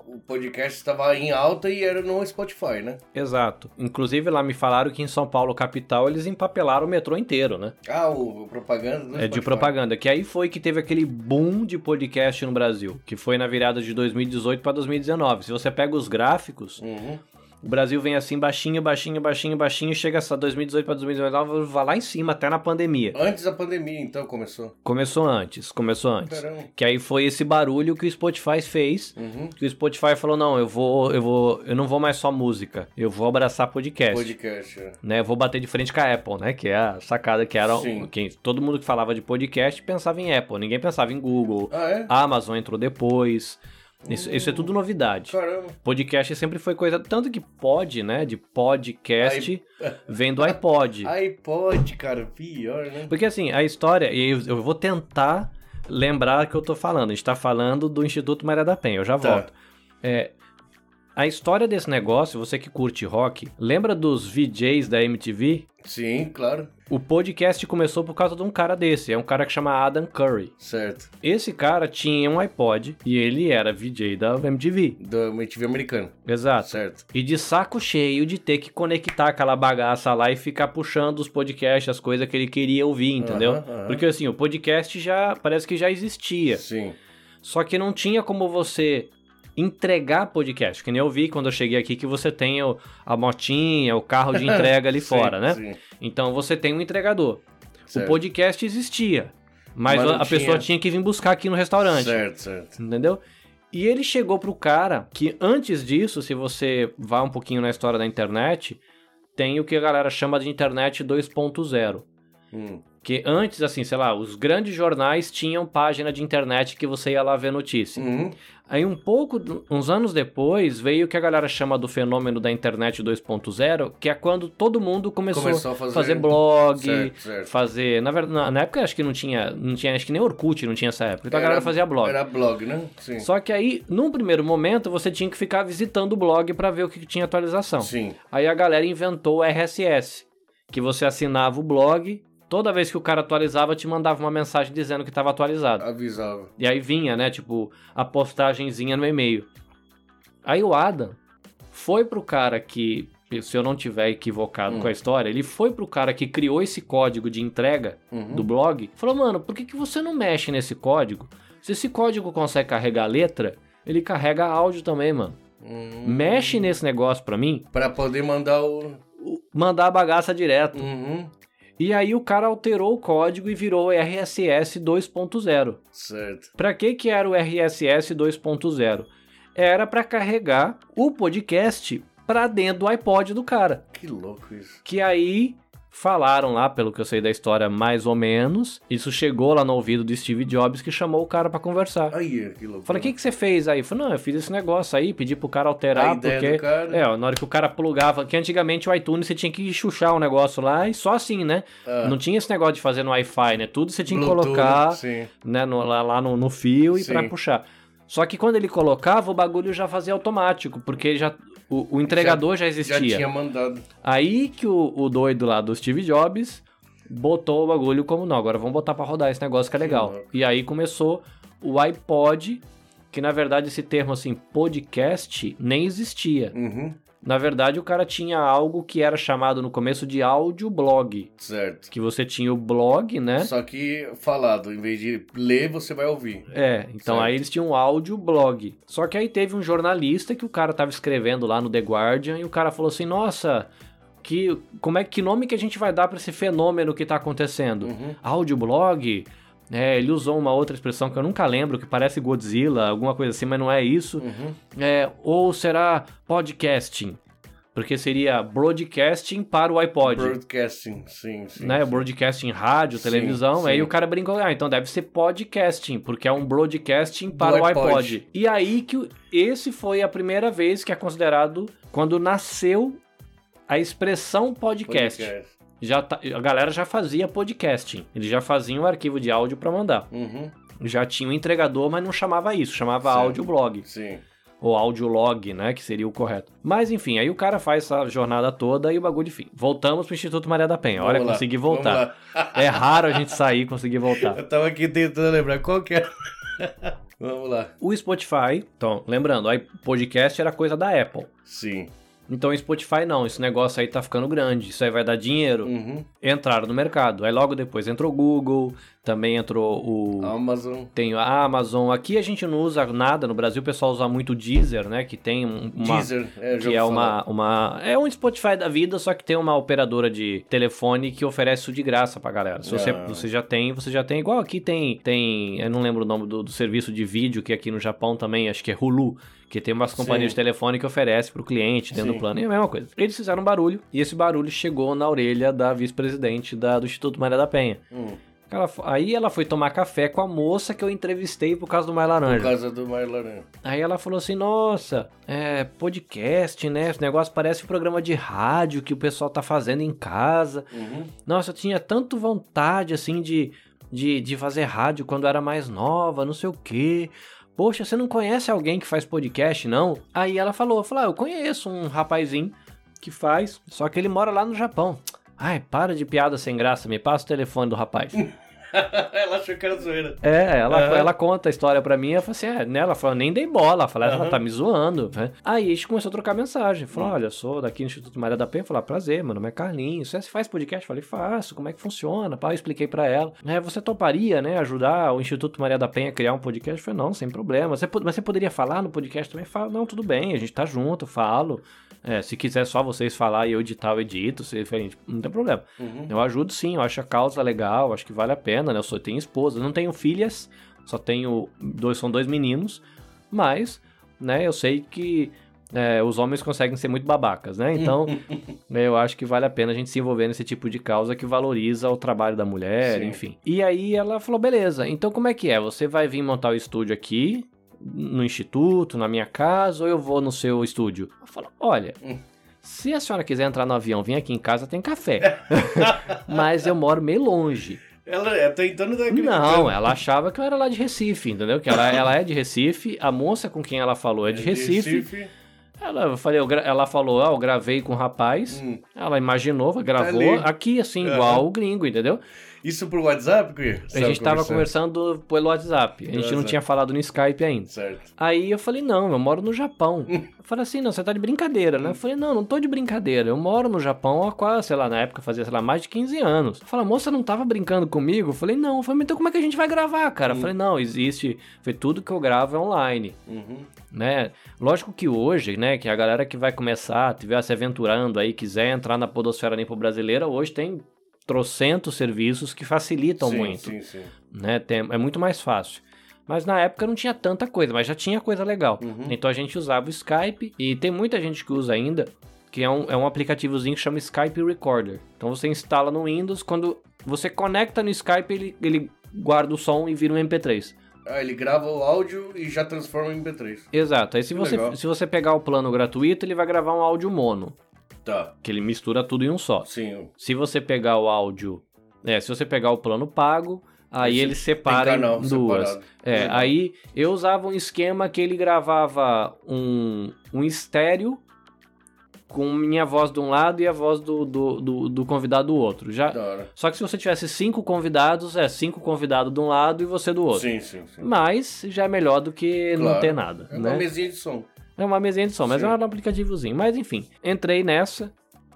o podcast estava em alta e era no Spotify, né? Exato. Inclusive lá me falaram que em São Paulo, capital, eles empapelaram o metrô inteiro, né? Ah, o, o propaganda do É de Spotify. propaganda. Que aí foi que teve aquele boom de podcast no Brasil, que foi na virada de 2018 para 2019. Se você pega os gráficos, Uhum. O Brasil vem assim baixinho, baixinho, baixinho, baixinho, chega essa 2018 para 2019, vai lá em cima até na pandemia. Antes da pandemia, então, começou. Começou antes, começou antes. Caramba. Que aí foi esse barulho que o Spotify fez. Uhum. Que o Spotify falou: "Não, eu vou, eu vou, eu não vou mais só música, eu vou abraçar podcast". Podcast. é. né, eu vou bater de frente com a Apple, né? Que é a sacada que era. Sim. Quem, todo mundo que falava de podcast pensava em Apple, ninguém pensava em Google. Ah, é? A Amazon entrou depois. Isso, isso é tudo novidade. Caramba. Podcast sempre foi coisa. Tanto que pod, né? De podcast, vem do iPod. iPod, cara, pior, né? Porque assim, a história, e eu, eu vou tentar lembrar que eu tô falando. A gente tá falando do Instituto Maria da Penha, eu já Tá. volto. É, a história desse negócio, você que curte rock, lembra dos VJs da MTV? Sim, claro. O podcast começou por causa de um cara desse, é um cara que chama Adam Curry. Certo. Esse cara tinha um iPod e ele era VJ da MTV. Do MTV americano. Exato. Certo. E de saco cheio de ter que conectar aquela bagaça lá e ficar puxando os podcasts, as coisas que ele queria ouvir, entendeu? Porque assim, o podcast já parece que já existia. Sim. Só que não tinha como você entregar podcast. Que nem eu vi quando eu cheguei aqui que você tem o- a motinha, o carro de entrega ali Sim, fora, né? Sim. Então você tem um entregador. Certo. O podcast existia. Mas, Mas a pessoa tinha- tinha que vir buscar aqui no restaurante. Certo, certo. Entendeu? E ele chegou pro cara que antes disso, se você vai um pouquinho na história da internet, tem o que a galera chama de internet 2.0. Hum. Que antes, assim, sei lá, os grandes jornais tinham página de internet que você ia lá ver notícia. Uhum. Aí um pouco, uns anos depois, veio o que a galera chama do fenômeno da internet 2.0, que é quando todo mundo começou, Começou a fazer, fazer- blog, Certo, certo. fazer... Na, verdade, na, época acho que não tinha, não tinha, acho que nem Orkut não tinha essa época, então a galera fazia blog. Era blog, né? Sim. Só que aí, num primeiro momento, você tinha que ficar visitando o blog pra ver o que tinha atualização. Sim. Aí a galera inventou o RSS, que você assinava o blog, toda vez que o cara atualizava, te mandava uma mensagem dizendo que estava atualizado. Avisava. E aí vinha, né, tipo, a postagenzinha no e-mail. Aí o Adam foi pro cara que, se eu não tiver equivocado Hum. com a história, ele foi pro cara que criou esse código de entrega Uhum. do blog, falou, mano, por que, que você não mexe nesse código? Se esse código consegue carregar letra, ele carrega áudio também, mano. Hum. Mexe nesse negócio pra mim, Pra poder mandar o. o- mandar a bagaça direto. Uhum. E aí o cara alterou o código e virou RSS 2.0. Certo. Pra que que era o RSS 2.0? Era pra carregar o podcast pra dentro do iPod do cara. Que louco isso. Que aí falaram lá, pelo que eu sei da história, mais ou menos. Isso chegou lá no ouvido do Steve Jobs que chamou o cara pra conversar. Aí, que louco. Falei, o que, que você fez aí? Falei, não, eu fiz esse negócio aí, pedi pro cara A alterar, ideia porque. cara. É, na hora que o cara plugava, que antigamente o iTunes você tinha que chuchar o negócio lá e só assim, né? Ah. Não tinha esse negócio de fazer no Wi-Fi, né? Tudo você tinha que Bluetooth, colocar Sim. né, no- lá, lá no, no fio e pra puxar. Só que quando ele colocava, o bagulho já fazia automático, porque já, o, o entregador já, Já existia. tinha mandado. Aí que o, o doido lá do Steve Jobs botou o bagulho como, não, agora vamos botar pra rodar esse negócio que é legal. E aí começou o iPod, que na verdade esse termo assim, podcast, nem existia. Uhum. Na verdade, o cara tinha algo que era chamado no começo de audioblog. Certo. Que você tinha o blog, né? Só que falado, em vez de ler, você vai ouvir. É, então Certo. aí eles tinham um áudio blog. Só que aí teve um jornalista que o cara tava escrevendo lá no The Guardian e o cara falou assim: "Nossa, que como é que nome que a gente vai dar pra esse fenômeno que tá acontecendo? Uhum. Audioblog?" É, ele usou uma outra expressão que eu nunca lembro, que parece Godzilla, alguma coisa assim, mas não é isso. Uhum. É, ou será podcasting? Porque seria broadcasting para o iPod Broadcasting, sim, sim. né? sim. Broadcasting rádio, Sim, televisão. sim. Aí o cara brincou, ah, então deve ser podcasting, porque é um broadcasting para o iPod. iPod. E aí que esse foi a primeira vez que é considerado quando nasceu a expressão podcast. Podcast. Já tá- a galera já fazia podcasting. Eles já faziam um arquivo de áudio para mandar. Uhum. Já tinha um entregador, mas não chamava isso, chamava Certo. audioblog Sim. ou audiolog, né, que seria o correto. Mas enfim, aí o cara faz essa jornada toda e o bagulho de fim. Voltamos pro Instituto Maria da Penha. Olha, Vamos lá, consegui voltar. É raro a gente sair e conseguir voltar. Eu tava aqui tentando lembrar qual que era. Vamos lá. O Spotify, então, lembrando, aí podcast era coisa da Apple. Sim. Então o Spotify não, esse negócio aí tá ficando grande, isso aí vai dar dinheiro. Uhum. Entraram no mercado. Aí logo depois entrou o Google, também entrou o Amazon. tem a Amazon. Aqui a gente não usa nada, no Brasil o pessoal usa muito o Deezer, né, que tem um- uma Deezer. É, que é uma, uma. É um Spotify da vida, só que tem uma operadora de telefone que oferece isso de graça pra galera. Se você, Ah. você já tem, você já tem. Igual aqui tem. tem eu não lembro o nome do, do serviço de vídeo, que aqui no Japão também, acho que é Hulu. Que tem umas companhias Sim. de telefone que oferece pro cliente dentro Sim. do plano. E é a mesma coisa. Eles fizeram um barulho e esse barulho chegou na orelha da vice-presidente do Instituto Maria da Penha. Hum, Ela aí ela foi tomar café com a moça que eu entrevistei por causa do por Laranja. causa do Mar Laranja. Aí ela falou assim: Nossa, é podcast, né? Esse negócio parece um programa de rádio que o pessoal tá fazendo em casa. Uhum. Nossa, eu tinha tanto vontade, assim, de de, de fazer rádio quando era mais nova, não sei o quê. Poxa, você não conhece alguém que faz podcast, não? Aí ela falou, falou, ah, eu conheço um rapazinho que faz, só que ele mora lá no Japão. Ai, para de piada sem graça, me passa o telefone do rapaz. ela achou que era zoeira. É, ela, Aham. ela conta a história pra mim, eu falei assim, é, né? Ela falou, nem dei bola, ela falou, ela Aham. tá me zoando. né? Aí a gente começou a trocar mensagem, falou, olha, sou daqui no Instituto Maria da Penha, falou, ah, prazer, meu nome é Carlinhos, você faz podcast? Eu falei, faço, como é que funciona? Pá, eu expliquei pra ela. É, você toparia, né, ajudar o Instituto Maria da Penha a criar um podcast? Eu falei, não, sem problema. Você, mas você poderia falar no podcast também? Fala, não, tudo bem, a gente tá junto, eu falo. É, se quiser só vocês falar e eu editar, eu edito, se, não tem problema. Uhum. Eu ajudo sim, eu acho a causa legal, acho que vale a pena, né? Eu só tenho esposa, não tenho filhas, só tenho dois, são dois meninos, mas, né, eu sei que é, os homens conseguem ser muito babacas, né? Então, né, eu acho que vale a pena a gente se envolver nesse tipo de causa que valoriza o trabalho da mulher, Sim. enfim. E aí ela falou, beleza, então como é que é? Você vai vir montar o estúdio aqui, no instituto, na minha casa, ou eu vou no seu estúdio? Eu falo, olha... Hum. Se a senhora quiser entrar no avião, vir aqui em casa, tem café. Mas eu moro meio longe. Ela é tentando dar Não, ela achava que eu era lá de Recife, entendeu? Que ela, ela é de Recife, a moça com quem ela falou é de Recife. Ela, eu falei, eu ela falou, ah, eu gravei com o rapaz. Hum. Ela imaginou, gravou ali. aqui, assim, igual o gringo, entendeu? Isso por WhatsApp, Cria? A gente tava conversando pelo WhatsApp. A gente não tinha falado no Skype ainda. Certo. Aí eu falei, não, eu moro no Japão. eu falei assim, não, você tá de brincadeira, né? Eu falei, não, não tô de brincadeira. Eu moro no Japão há quase, sei lá, na época fazia, sei lá, mais de 15 anos. Eu falei, a moça não tava brincando comigo? Eu falei, não. Eu falei, então como é que a gente vai gravar, cara? Eu falei, não, existe. Foi tudo que eu gravo é online Uhum. né? Lógico que hoje, né, que a galera que vai começar, estiver se aventurando aí, quiser entrar na podosfera limpa brasileira, hoje tem trocentos serviços que facilitam sim, muito, Sim, sim. né? Tem, é muito mais fácil. Mas na época não tinha tanta coisa, mas já tinha coisa legal. Uhum. Então a gente usava o Skype e tem muita gente que usa ainda, que é um, é um aplicativozinho que chama Skype Recorder. Então você instala no Windows, quando você conecta no Skype, ele, ele guarda o som e vira um MP3. Ah, ele grava o áudio e já transforma em MP3. Exato. Aí se Que você, legal. se você pegar o plano gratuito, ele vai gravar um áudio mono, Tá. que ele mistura tudo em um só. Sim. Se você pegar o áudio, é, se você pegar o plano pago, aí Esse ele separa canal em duas. separado. É, aí eu usava um esquema que ele gravava um, um estéreo com minha voz de um lado e a voz do, do, do, do convidado do outro. Já, só que se você tivesse cinco convidados, é cinco convidados de um lado e você do outro. Sim, sim, sim. Mas já é melhor do que não Claro. ter nada, É né? uma mesinha de som. É uma mesinha de som, mas Sim. é um aplicativozinho. Mas enfim, entrei nessa,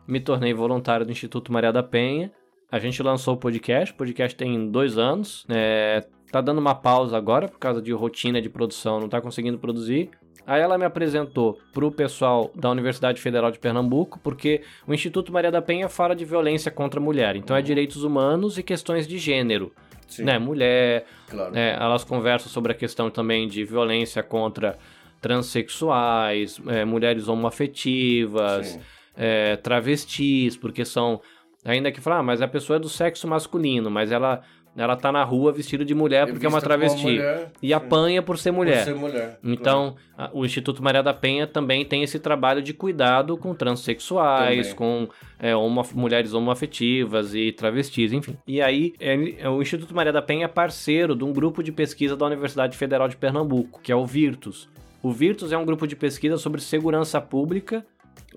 me tornei voluntário do Instituto Maria da Penha. A gente lançou o podcast, o podcast tem dois anos. É, tá dando uma pausa agora por causa de rotina de produção, não tá conseguindo produzir. Aí ela me apresentou pro pessoal da Universidade Federal de Pernambuco, porque o Instituto Maria da Penha fala de violência contra a mulher. Então é direitos humanos e questões de gênero. Sim, Né? Mulher, claro. é, elas conversam sobre a questão também de violência contra transexuais, é, mulheres homoafetivas, é, travestis, porque são. Ainda que falar, ah, mas a pessoa é do sexo masculino, mas ela, ela tá na rua vestida de mulher porque é uma travesti. mulher, e apanha por ser mulher. Por ser mulher. Então, a- o Instituto Maria da Penha também tem esse trabalho de cuidado com transexuais, Também. com é, homo- mulheres homoafetivas e travestis, enfim. E aí, ele- é, o Instituto Maria da Penha é parceiro de um grupo de pesquisa da Universidade Federal de Pernambuco, que é o Virtus. O Virtus é um grupo de pesquisa sobre segurança pública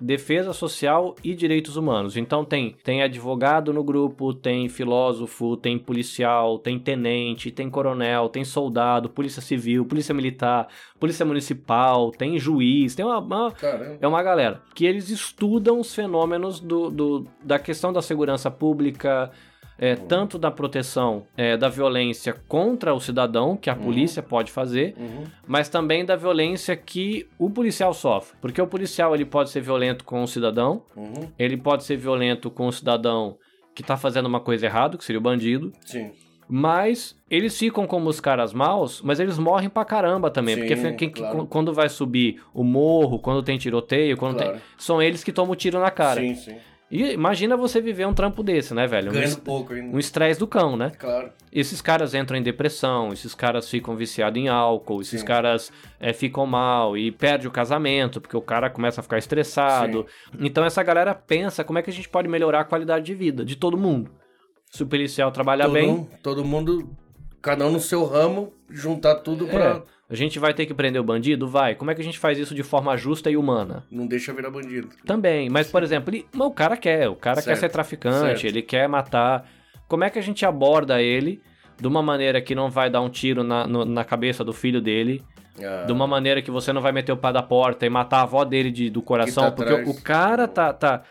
defesa social e direitos humanos. Então tem tem advogado no grupo, tem filósofo, tem policial, tem tenente, tem coronel, tem soldado, polícia civil, polícia militar, polícia municipal, tem juiz, tem uma, uma- é uma galera que eles estudam os fenômenos do, do- da questão da segurança pública, é, tanto da proteção é, da violência contra o cidadão, que a polícia pode fazer, Uhum. mas também da violência que o policial sofre. Porque o policial ele pode ser violento com o cidadão, Uhum. ele pode ser violento com o cidadão que tá fazendo uma coisa errada, que seria o bandido, Sim. mas eles ficam como os caras maus, mas eles morrem pra caramba também. Sim, porque quem- claro. quando vai subir o morro, quando tem tiroteio, quando Claro. tem. São eles que tomam o tiro na cara. Sim, sim. E imagina você viver um trampo desse, né, velho? Um Ganhando es- pouco ainda. Um estresse do cão, né? Claro. Esses caras entram em depressão, esses caras ficam viciados em álcool, esses Sim. caras é, ficam mal e perde o casamento, porque o cara começa a ficar estressado. Então essa galera pensa como é que a gente pode melhorar a qualidade de vida de todo mundo. Se o policial trabalhar todo, bem, um- todo mundo, cada um no seu ramo, juntar tudo pra. A gente vai ter que prender o bandido? Vai. Como é que a gente faz isso de forma justa e humana? Não deixa virar bandido. Também, mas por exemplo, ele- mas o cara quer, o cara quer Certo, ser traficante, certo. ele quer matar. Como é que a gente aborda ele de uma maneira que não vai dar um tiro na, no- na cabeça do filho dele, Ah, de uma maneira que você não vai meter o pé da porta e matar a avó dele de- do coração, tá porque atrás. o cara tá, tá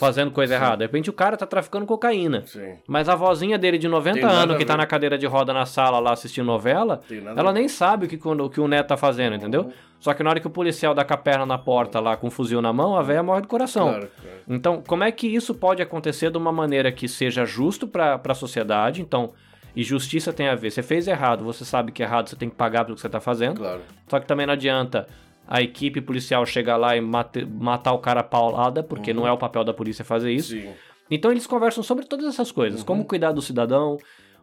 fazendo coisa errada. De repente o cara tá traficando cocaína. Sim. Mas a vozinha dele de 90 Tem nada anos, que tá na cadeira de roda na sala lá assistindo novela, ela nem sabe o que, o que o neto tá fazendo, entendeu? Uhum. Só que na hora que o policial dá com a perna na porta lá com um fuzil na mão, a véia morre do coração. Claro, claro. Então, como é que isso pode acontecer de uma maneira que seja justo para a sociedade? Então, e justiça tem a ver. Você fez errado, você sabe que é errado, você tem que pagar pelo que você está fazendo. claro. Só que também não adianta a equipe policial chegar lá e mate- matar o cara paulada, porque não é o papel da polícia fazer isso. Sim. Então eles conversam sobre todas essas coisas, como cuidar do cidadão,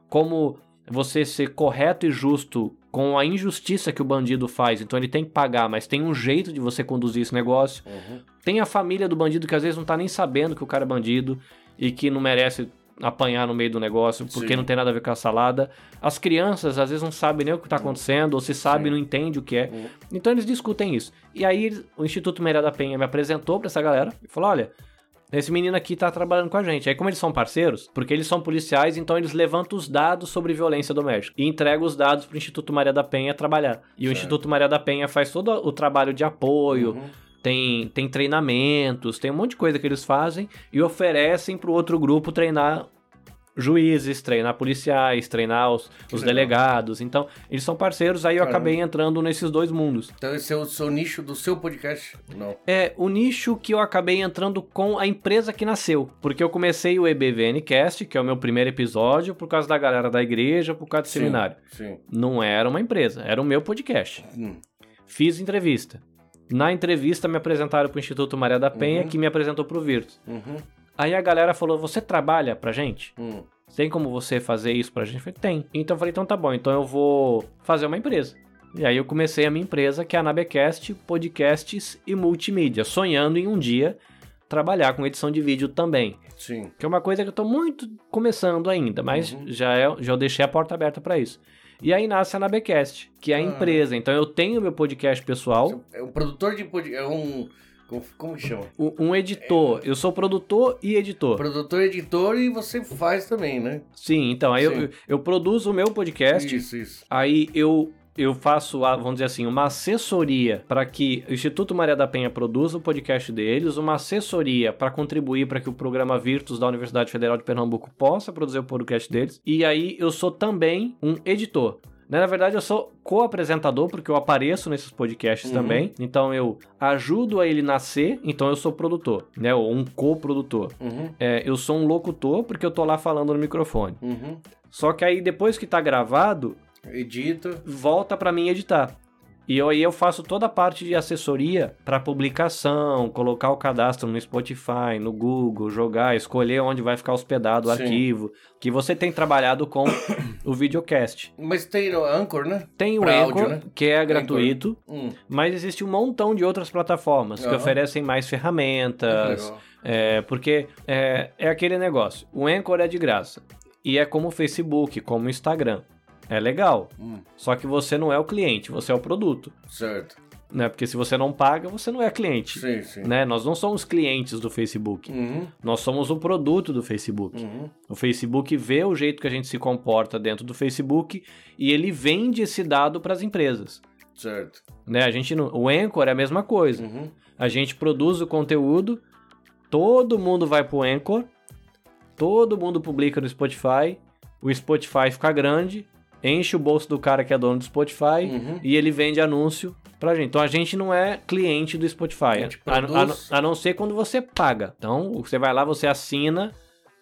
como você ser correto e justo com a injustiça que o bandido faz. Então ele tem que pagar, mas tem um jeito de você conduzir esse negócio. Uhum. Tem a família do bandido que às vezes não tá nem sabendo que o cara é bandido e que não merece apanhar no meio do negócio porque Sim. não tem nada a ver com a salada. As crianças às vezes não sabem nem o que tá acontecendo, ou se sabe Sim. não entende o que é. Uhum. Então eles discutem isso. E aí o Instituto Maria da Penha me apresentou pra essa galera e falou: olha. Esse menino aqui tá trabalhando com a gente. Aí, como eles são parceiros, porque eles são policiais, então eles levantam os dados sobre violência doméstica e entregam os dados pro Instituto Maria da Penha trabalhar. E o Certo. Instituto Maria da Penha faz todo o trabalho de apoio, Uhum. Tem, tem treinamentos, tem um monte de coisa que eles fazem e oferecem pro outro grupo treinar juízes, treinar policiais, treinar os, os delegados. Então, eles são parceiros, aí eu Caramba. acabei entrando nesses dois mundos. Então esse é o seu nicho do seu podcast? Não. É o nicho que eu acabei entrando com a empresa que nasceu. Porque eu comecei o EBVNcast, que é o meu primeiro episódio, por causa da galera da igreja, por causa do Sim, seminário. Sim. Não era uma empresa, era o meu podcast. Hum. Fiz entrevista. Na entrevista me apresentaram pro Instituto Maria da Penha, Uhum. que me apresentou pro Virtus. Uhum. Aí a galera falou: Você trabalha pra gente? Hum. Tem como você fazer isso pra gente? Eu falei: Tem. Então eu falei: Então tá bom, então eu vou fazer uma empresa. E aí eu comecei a minha empresa, que é a Nabecast Podcasts e Multimídia, sonhando em um dia trabalhar com edição de vídeo também. Sim. Que é uma coisa que eu tô muito começando ainda, mas Uhum. já, é, já eu deixei a porta aberta pra isso. E aí nasce a Nabecast, que é a Ah. empresa. Então eu tenho meu podcast pessoal, É um produtor de podcast. É um. Como, que chama? um editor. Eu sou produtor e editor. Produtor, editor e você faz também, né? Sim, então aí eu, Sim. eu, eu produzo o meu podcast, Isso, isso. aí eu, eu faço, vamos dizer assim, uma assessoria para que o Instituto Maria da Penha produza o podcast deles, uma assessoria para contribuir para que o programa Virtus da Universidade Federal de Pernambuco possa produzir o podcast deles, e aí eu sou também um editor. Né, Na verdade, eu sou co-apresentador, porque eu apareço nesses podcasts Uhum. também. Então, eu ajudo a ele nascer, então eu sou produtor, né? Ou um co-produtor. Uhum. É, eu sou um locutor, porque eu tô lá falando no microfone. Uhum. Só que aí depois que tá gravado, Edita. volta pra mim editar. E eu, aí eu faço toda a parte de assessoria para publicação, colocar o cadastro no Spotify, no Google, jogar, escolher onde vai ficar hospedado o Sim. arquivo, que você tem trabalhado com o videocast. Mas tem no Anchor, né? Tem o Pra Anchor, áudio, né? que é gratuito, Hum. mas existe um montão de outras plataformas que Aham. oferecem mais ferramentas, é, porque é, é aquele negócio. O Anchor é de graça. E é como o Facebook, como o Instagram. É legal. Hum. Só que você não é o cliente, você é o produto. Certo. Né? Porque se você não paga, você não é cliente. Sim, sim. Né? Nós não somos clientes do Facebook. Uhum. Nós somos o produto do Facebook. Uhum. O Facebook vê o jeito que a gente se comporta dentro do Facebook e ele vende esse dado para as empresas. Certo. Né? A gente não... O Anchor é a mesma coisa. Uhum. A gente produz o conteúdo, todo mundo vai pro Anchor, todo mundo publica no Spotify, o Spotify fica grande, enche o bolso do cara que é dono do Spotify Uhum. e ele vende anúncio pra gente. Então a gente não é cliente do Spotify, A a, a- a não ser quando você paga. Então você vai lá, você assina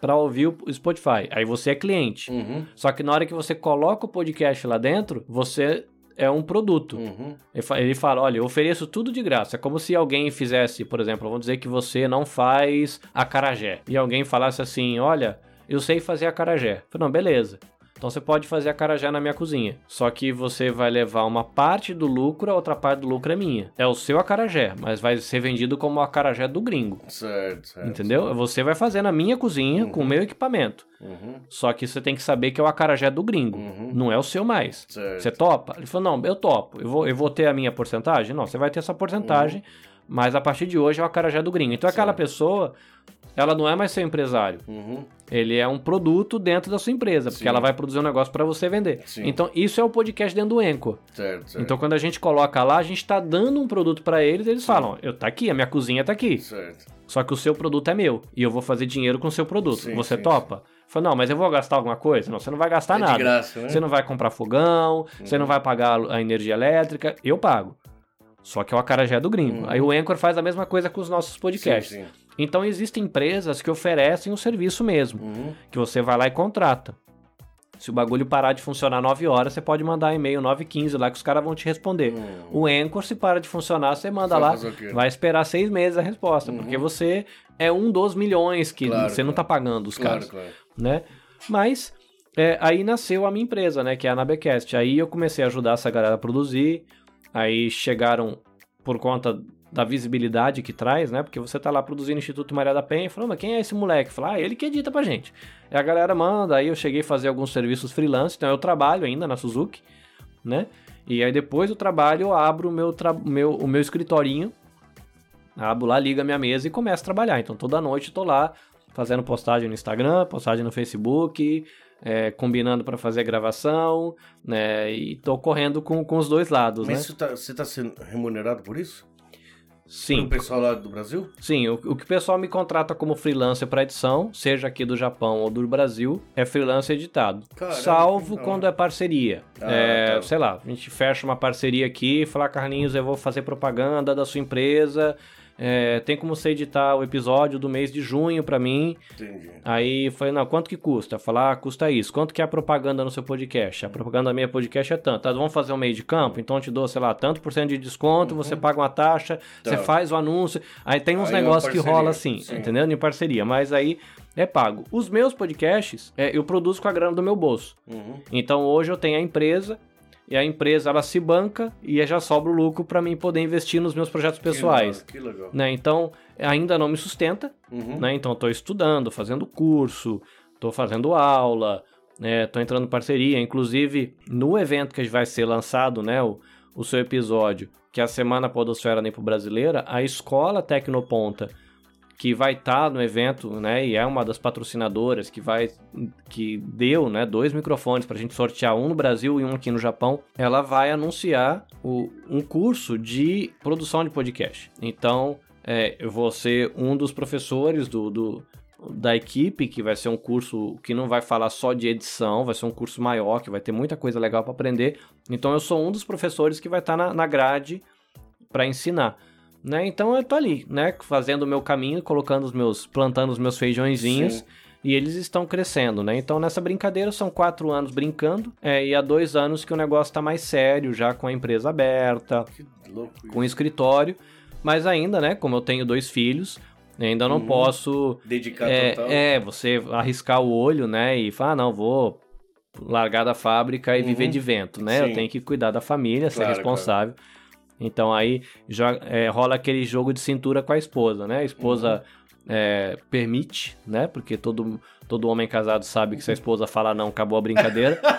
pra ouvir o Spotify, aí você é cliente. Uhum. Só que na hora que você coloca o podcast lá dentro, você é um produto. Uhum. Ele fala, olha, eu ofereço tudo de graça. É como se alguém fizesse, por exemplo, vamos dizer que você não faz acarajé. E alguém falasse assim, olha, eu sei fazer acarajé. Eu falei, não, beleza. Então você pode fazer acarajé na minha cozinha. Só que você vai levar uma parte do lucro, a outra parte do lucro é minha. É o seu acarajé, mas vai ser vendido como o acarajé do gringo. Certo, certo. Entendeu? Você vai fazer na minha cozinha com o meu equipamento. Uhum, Só que você tem que saber que é o acarajé do gringo. Uhum. Não é o seu mais. certo. Você topa? Ele falou: não, eu topo. Eu vou, eu vou ter a minha porcentagem? Não, você vai ter essa porcentagem, mas a partir de hoje é o acarajé do gringo. Então aquela Certo. pessoa, ela não é mais seu empresário. Uhum, Ele é um produto dentro da sua empresa, porque Sim. ela vai produzir um negócio para você vender. Sim. Então isso é o podcast dentro do Enco. certo, certo. Então quando a gente coloca lá, a gente está dando um produto para eles, eles falam: eu tá aqui, a minha cozinha tá aqui. Certo. Só que o seu produto é meu e eu vou fazer dinheiro com o seu produto. Sim, você sim, topa? Falei, não, mas eu vou gastar alguma coisa? Não, você não vai gastar É de nada. graça, né? Você não vai comprar fogão, você não vai pagar a energia elétrica, eu pago. Só que é o acarajé do gringo. Aí o Anchor faz a mesma coisa com os nossos podcasts. Sim, sim. Então existem empresas que oferecem o serviço mesmo, Uhum, que você vai lá e contrata. Se o bagulho parar de funcionar 9 horas, você pode mandar e-mail 9h15 lá que os caras vão te responder. Hum. O Anchor, se para de funcionar, você manda lá, vai esperar seis meses a resposta, porque você é um dos milhões que Claro, você não tá pagando os Claro, caras claro. né? Mas é, aí nasceu a minha empresa, né? Que é a Nabecast. Aí eu comecei a ajudar essa galera a produzir. Aí chegaram por conta da visibilidade que traz, né? Porque você tá lá produzindo Instituto Maria da Penha e falou, mas quem é esse moleque? Fala, ah, ele que edita pra gente. Aí a galera manda, aí eu cheguei a fazer alguns serviços freelance, então eu trabalho ainda na Suzuki, né? E aí depois do trabalho eu abro o meu, tra- meu, o meu escritorinho, abro lá, ligo a minha mesa e começo a trabalhar. Então toda noite eu tô lá fazendo postagem no Instagram, postagem no Facebook, é, combinando para fazer gravação, né? E tô correndo com, com os dois lados, Mas né? isso tá- você tá sendo remunerado por isso? Sim, Pelo pessoal lá do Brasil? sim. O, o que o pessoal me contrata como freelancer para edição, seja aqui do Japão ou do Brasil, é freelancer editado. Caramba, salvo quando é parceria. Ah, É, tá. Sei lá, a gente fecha uma parceria aqui e fala, Carlinhos, eu vou fazer propaganda da sua empresa. É, tem como você editar o episódio do mês de junho para mim. Entendi. Aí falei, não, quanto que custa? Falar, ah, custa isso. Quanto que é a propaganda no seu podcast? A propaganda da minha podcast é tanto. Ah, vamos fazer um meio de campo? Então eu te dou, sei lá, tanto por cento de desconto, você paga uma taxa, você Tá. faz o anúncio. Aí tem uns Aí é negócios que parceria, rola assim, sim. entendeu? Em parceria. Mas aí é pago. Os meus podcasts, é, eu produzo com a grana do meu bolso. Uhum. Então hoje eu tenho a empresa. E a empresa ela se banca e já sobra o lucro para mim poder investir nos meus projetos pessoais. Que legal. Que legal. Né? Então ainda não me sustenta, Uhum. né? Então estou estudando, fazendo curso, estou fazendo aula, né? Tô entrando em parceria, inclusive no evento que vai ser lançado, né? O, o seu episódio, que é a Semana Podosfera Nepo Brasileira, a Escola Tecnoponta, que vai estar no evento, né? E é uma das patrocinadoras que vai, que deu, né? Dois microfones para a gente sortear um no Brasil e um aqui no Japão. Ela vai anunciar o, um curso de produção de podcast. Então é, eu vou ser um dos professores do, do- da equipe, que vai ser um curso que não vai falar só de edição, vai ser um curso maior, que vai ter muita coisa legal para aprender. Então eu sou um dos professores que vai estar na, na grade para ensinar. Né? Então eu tô ali, né, fazendo o meu caminho, colocando os meus, plantando os meus feijõezinhos Sim. e eles estão crescendo, né? Então nessa brincadeira são quatro anos brincando é, e há dois anos que o negócio tá mais sério, já com a empresa aberta, com isso. escritório, mas ainda, né, como eu tenho dois filhos, ainda não Uhum. posso Dedicar é, total. é, você arriscar o olho, né, e falar, ah, não, vou largar da fábrica e Uhum. viver de vento, né? Sim. Eu tenho que cuidar da família, ser Claro, responsável. Então aí é, rola aquele jogo de cintura com a esposa, né? A esposa Uhum. é, permite, né? Porque todo, todo homem casado sabe que se a esposa fala não, acabou a brincadeira.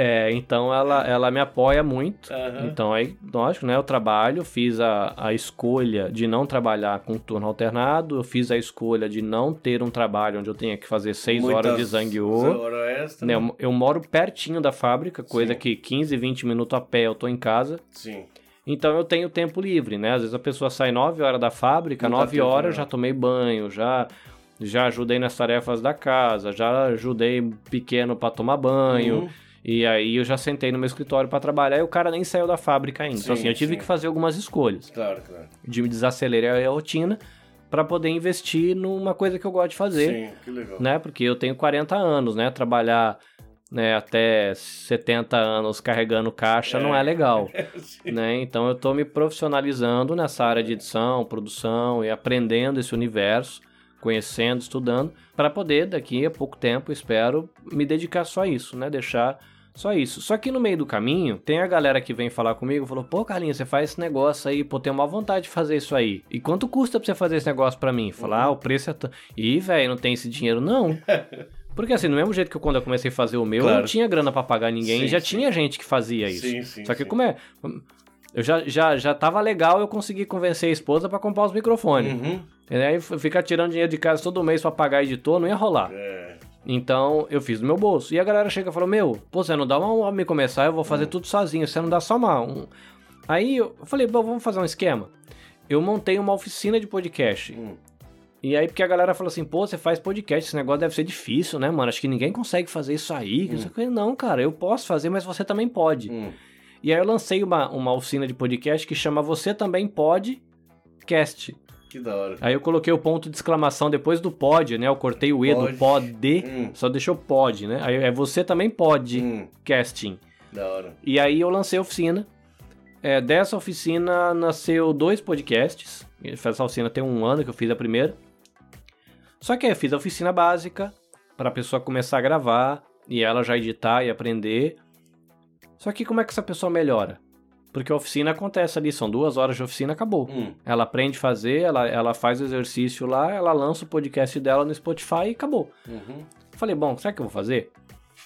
É, então ela, ela me apoia muito. Aham. Então aí, lógico, né? Eu trabalho, fiz a, a escolha de não trabalhar com turno alternado, eu fiz a escolha de não ter um trabalho onde eu tenha que fazer seis Muitas horas de zangueô. Hora extra. Né, eu, eu moro pertinho da fábrica, coisa Sim. que 15, 20 minutos a pé eu tô em casa. Sim. Então eu tenho tempo livre, né? Às vezes a pessoa sai 9 horas da fábrica, Não dá 9 tempo, horas eu já tomei banho, já já ajudei nas tarefas da casa, já ajudei pequeno para tomar banho. Uhum. E aí eu já sentei no meu escritório para trabalhar e o cara nem saiu da fábrica ainda. então Sim, assim, eu tive sim. que fazer algumas escolhas Claro, claro. de me desacelerar a rotina para poder investir numa coisa que eu gosto de fazer Sim, que legal. né? Porque eu tenho 40 anos, né? Trabalhar né, até 70 anos carregando caixa não é legal, Sim. né? Então eu tô me profissionalizando nessa área de edição, produção e aprendendo esse universo conhecendo, estudando, para poder daqui a pouco tempo, espero, me dedicar só a isso, né? Deixar só isso. Só que no meio do caminho, tem a galera que vem falar comigo e falou: pô, Carlinhos, você faz esse negócio aí, pô, tenho uma vontade de fazer isso aí. E quanto custa pra você fazer esse negócio pra mim? Falar, ah, o preço é. T... Ih, velho, não tem esse dinheiro não. Porque assim, do mesmo jeito que quando eu comecei a fazer o meu, claro. eu não tinha grana para pagar ninguém, sim, já sim. tinha gente que fazia isso. Sim, sim, Só que como é. Eu já, já, já tava legal eu consegui convencer a esposa para comprar os microfones. Uhum. E aí ficar tirando dinheiro de casa todo mês para pagar editor não ia rolar. É. Então eu fiz do meu bolso. E a galera chega e falou: Meu, pô, você não dá uma me começar, eu vou fazer hum. tudo sozinho, você não dá só uma. Um... Aí eu falei: Bom, vamos fazer um esquema. Eu montei uma oficina de podcast. Hum. E aí, porque a galera falou assim, pô, você faz podcast, esse negócio deve ser difícil, né, mano? Acho que ninguém consegue fazer isso aí. Hum. Não, cara, eu posso fazer, mas você também pode. Hum. E aí eu lancei uma, uma oficina de podcast que chama Você Também Pode Cast. Que da hora. Aí eu coloquei o ponto de exclamação depois do pod, né? Eu cortei o E pode. do pod, hum. só deixou pod, né? Aí é você também pode hum. casting. Da hora. E aí eu lancei a oficina. É, dessa oficina nasceu dois podcasts. Essa oficina tem um ano que eu fiz a primeira. Só que aí eu fiz a oficina básica para a pessoa começar a gravar e ela já editar e aprender. Só que como é que essa pessoa melhora? Porque a oficina acontece ali, são duas horas de oficina, acabou. Hum. Ela aprende a fazer, ela, ela faz o exercício lá, ela lança o podcast dela no Spotify e acabou. Uhum. Falei, bom, sabe o que eu vou fazer?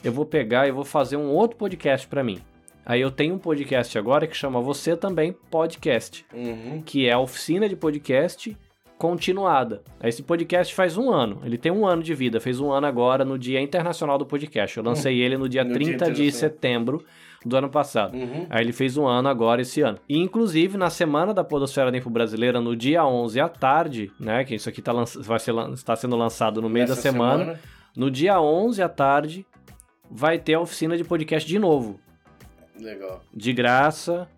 Eu vou pegar e vou fazer um outro podcast para mim. Aí eu tenho um podcast agora que chama Você Também Podcast, uhum. que é a oficina de podcast continuada. Esse podcast faz um ano, ele tem um ano de vida, fez um ano agora no Dia Internacional do Podcast. Eu lancei uhum. ele no dia no 30 dia de setembro do ano passado. Uhum. Aí ele fez um ano agora esse ano. E inclusive na semana da Podosfera Limpo Brasileira, no dia 11 à tarde, né, que isso aqui tá vai ser está sendo lançado no meio Nessa da semana, semana, no dia 11 à tarde vai ter a oficina de podcast de novo. Legal. De graça,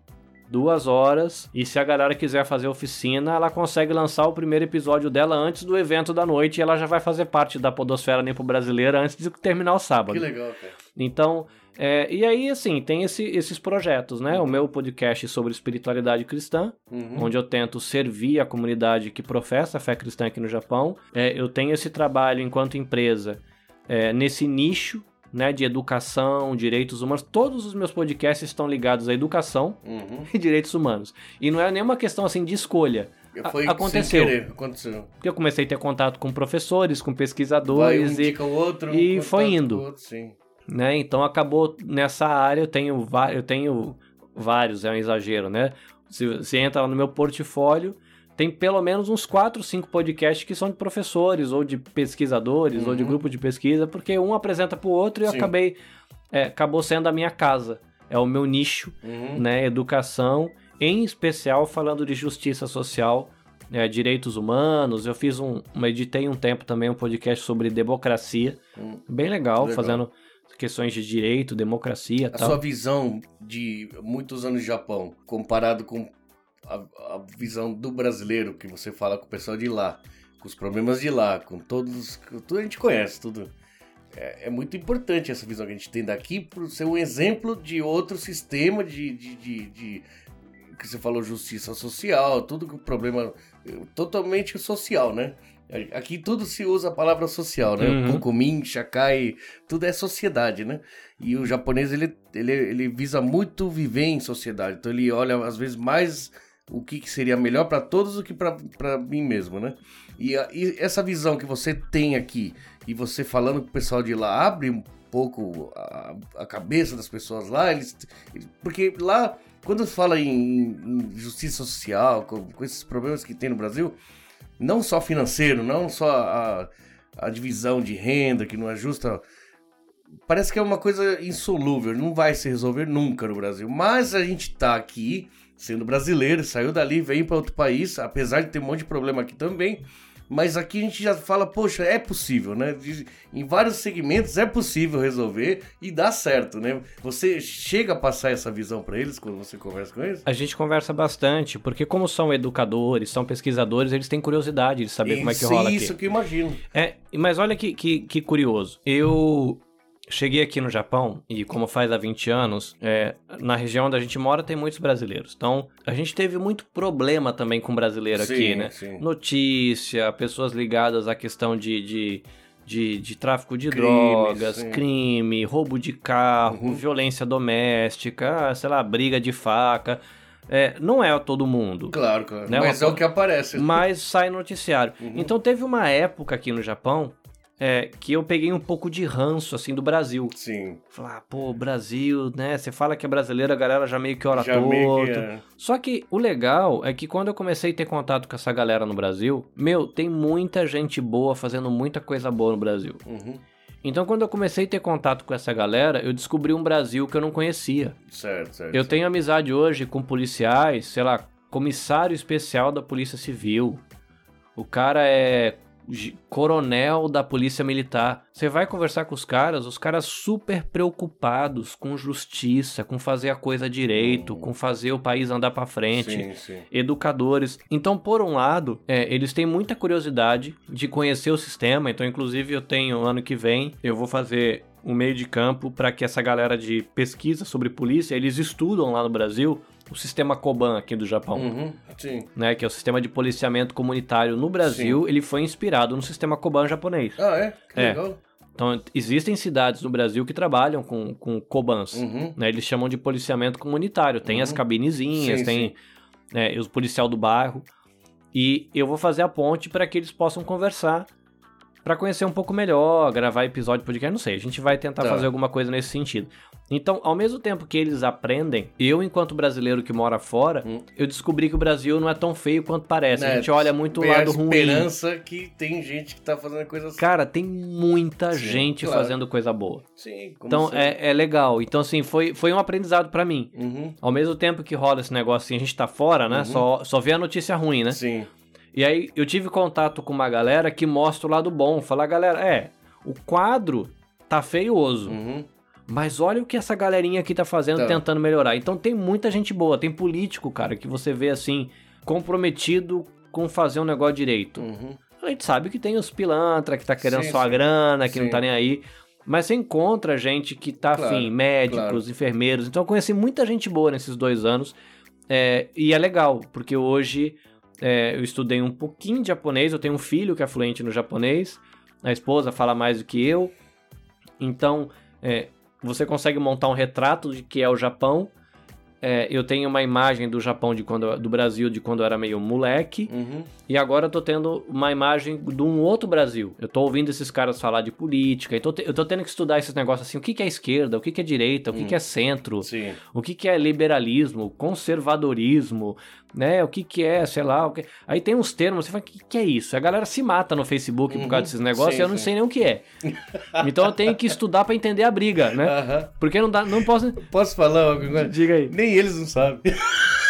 duas horas. E se a galera quiser fazer oficina, ela consegue lançar o primeiro episódio dela antes do evento da noite e ela já vai fazer parte da Podosfera Limpo Brasileira antes de terminar o sábado. Que legal, cara. Então, é, e aí, assim, tem esse, esses projetos, né? O meu podcast sobre espiritualidade cristã, uhum. onde eu tento servir a comunidade que professa a fé cristã aqui no Japão. É, eu tenho esse trabalho enquanto empresa é, nesse nicho né, de educação, direitos humanos. Todos os meus podcasts estão ligados à educação uhum. e direitos humanos. E não é nenhuma questão assim de escolha. Foi aconteceu. Querer, aconteceu. Porque eu comecei a ter contato com professores, com pesquisadores Vai, um e, o outro, e foi indo. Outro, sim. Né? Então acabou nessa área eu tenho eu tenho vários, é um exagero, né? Se você entra lá no meu portfólio, tem pelo menos uns 4, 5 podcasts que são de professores ou de pesquisadores uhum. ou de uhum. grupo de pesquisa, porque um apresenta para o outro e eu acabei é, acabou sendo a minha casa. É o meu nicho, uhum. né? Educação, em especial falando de justiça social, é, direitos humanos. Eu fiz um, editei um tempo também um podcast sobre democracia, uhum. bem legal, legal, fazendo questões de direito, democracia, a tal. sua visão de muitos anos de Japão comparado com a, a, visão do brasileiro que você fala com o pessoal de lá, com os problemas de lá, com todos. Tudo a gente conhece, tudo. É, é muito importante essa visão que a gente tem daqui por ser um exemplo de outro sistema de, de, de, de que você falou justiça social, tudo que o problema totalmente social, né? Aqui tudo se usa a palavra social, né? Uhum. Kokumin, Shakai, tudo é sociedade, né? E o japonês, ele, ele, ele visa muito viver em sociedade. Então ele olha, às vezes, mais o que, seria melhor para todos do que para mim mesmo, né? E, a, e, essa visão que você tem aqui e você falando com o pessoal de lá abre um pouco a, a cabeça das pessoas lá, eles, porque lá quando fala em, em justiça social, com, com, esses problemas que tem no Brasil, não só financeiro, não só a, a divisão de renda que não é justa, parece que é uma coisa insolúvel, não vai se resolver nunca no Brasil. Mas a gente tá aqui sendo brasileiro, saiu dali, veio para outro país, apesar de ter um monte de problema aqui também. Mas aqui a gente já fala, poxa, é possível, né? Em vários segmentos é possível resolver e dá certo, né? Você chega a passar essa visão para eles quando você conversa com eles? A gente conversa bastante, porque como são educadores, são pesquisadores, eles têm curiosidade de saber como é que rola aqui. Isso que eu imagino. É, mas olha que, que, que curioso. Eu cheguei aqui no Japão e como faz há 20 anos, é, na região onde a gente mora tem muitos brasileiros. Então, a gente teve muito problema também com brasileiro Sim, aqui, né? sim. Notícia, pessoas ligadas à questão de, de, de, de tráfico de drogas, sim. crime, roubo de carro, Uhum. violência doméstica, sei lá, briga de faca. É, não é todo mundo. Claro, claro. Né, Mas uma é o que aparece. Mas sai no noticiário. Uhum. Então teve uma época aqui no Japão é, que eu peguei um pouco de ranço, assim, do Brasil. Sim. Falar, pô, Brasil, né? Você fala que é brasileiro, a galera já meio que ora Já que é. Só que o legal é que quando eu comecei a ter contato com essa galera no Brasil, meu, tem muita gente boa fazendo muita coisa boa no Brasil. Uhum. Então quando eu comecei a ter contato com essa galera, eu descobri um Brasil que eu não conhecia. Certo, certo. Eu tenho amizade hoje com policiais, sei lá, comissário especial da Polícia Civil. O cara é coronel da Polícia Militar. Você vai conversar com os caras, os caras super preocupados com justiça, com fazer a coisa direito, Uhum. com fazer o país andar pra frente Sim, sim. educadores. Então, por um lado, é, eles têm muita curiosidade de conhecer o sistema. Então, inclusive, eu tenho ano que vem, eu vou fazer um meio de campo para que essa galera de pesquisa sobre polícia, eles estudam lá no Brasil o sistema Koban aqui do Japão. Uhum. Sim. Né, que é o sistema de policiamento comunitário no Brasil, ele foi inspirado no sistema Koban japonês. Ah, é? Que É. legal. Então, existem cidades no Brasil que trabalham com, com Kobans. Uhum. né? Eles chamam de policiamento comunitário. Tem as Uhum. cabinezinhas, Sim, tem né, os policial do bairro. E eu vou fazer a ponte para que eles possam conversar, para conhecer um pouco melhor, gravar episódio de podcast, não sei. A gente vai tentar Tá. fazer alguma coisa nesse sentido. Então, ao mesmo tempo que eles aprendem, eu, enquanto brasileiro que mora fora, Hum. eu descobri que o Brasil não é tão feio quanto parece. Né, A gente olha muito o a lado ruim. esperança que tem gente que tá fazendo coisas Cara, tem muita Sim, gente claro. fazendo coisa boa. Sim, como Então, é, é legal. Então, assim, foi, foi um aprendizado para mim. Uhum. Ao mesmo tempo que rola esse negócio assim, a gente tá fora, né? Uhum. Só, só vê a notícia ruim, né? Sim. E aí eu tive contato com uma galera que mostra o lado bom. Fala, galera, é, o quadro tá feioso. Uhum. Mas olha o que essa galerinha aqui tá fazendo, Tá. tentando melhorar. Então tem muita gente boa. Tem político, cara, que você vê assim, comprometido com fazer um negócio direito. Uhum. A gente sabe que tem os pilantra que tá querendo Sim, só a sim. grana, que não Sim. tá nem aí. Mas você encontra gente que tá Claro, afim, médicos, claro. enfermeiros. Então eu conheci muita gente boa nesses dois anos. É, e é legal, porque hoje é, eu estudei um pouquinho de japonês, eu tenho um filho que é fluente no japonês, a esposa fala mais do que eu. Então, é, você consegue montar um retrato de que é o Japão. É, eu tenho uma imagem do Japão de quando do Brasil de quando eu era meio moleque. Uhum. E agora eu tô tendo uma imagem de um outro Brasil. Eu tô ouvindo esses caras falar de política, então eu tô tendo que estudar esses negócios assim, o que, que é esquerda, o que, que é direita, o que, Hum. que é centro, Sim. o que, que é liberalismo, conservadorismo, né? O que, que é, sei lá. O que... Aí tem uns termos, você fala, o que, que é isso? A galera se mata no Facebook por Uhum. causa desses negócios Sim, e eu não sim. sei nem o que é. Então eu tenho que estudar pra entender a briga, né? Aham. Porque não, dá, não posso. Posso falar? Diga aí. Nem eles não sabem.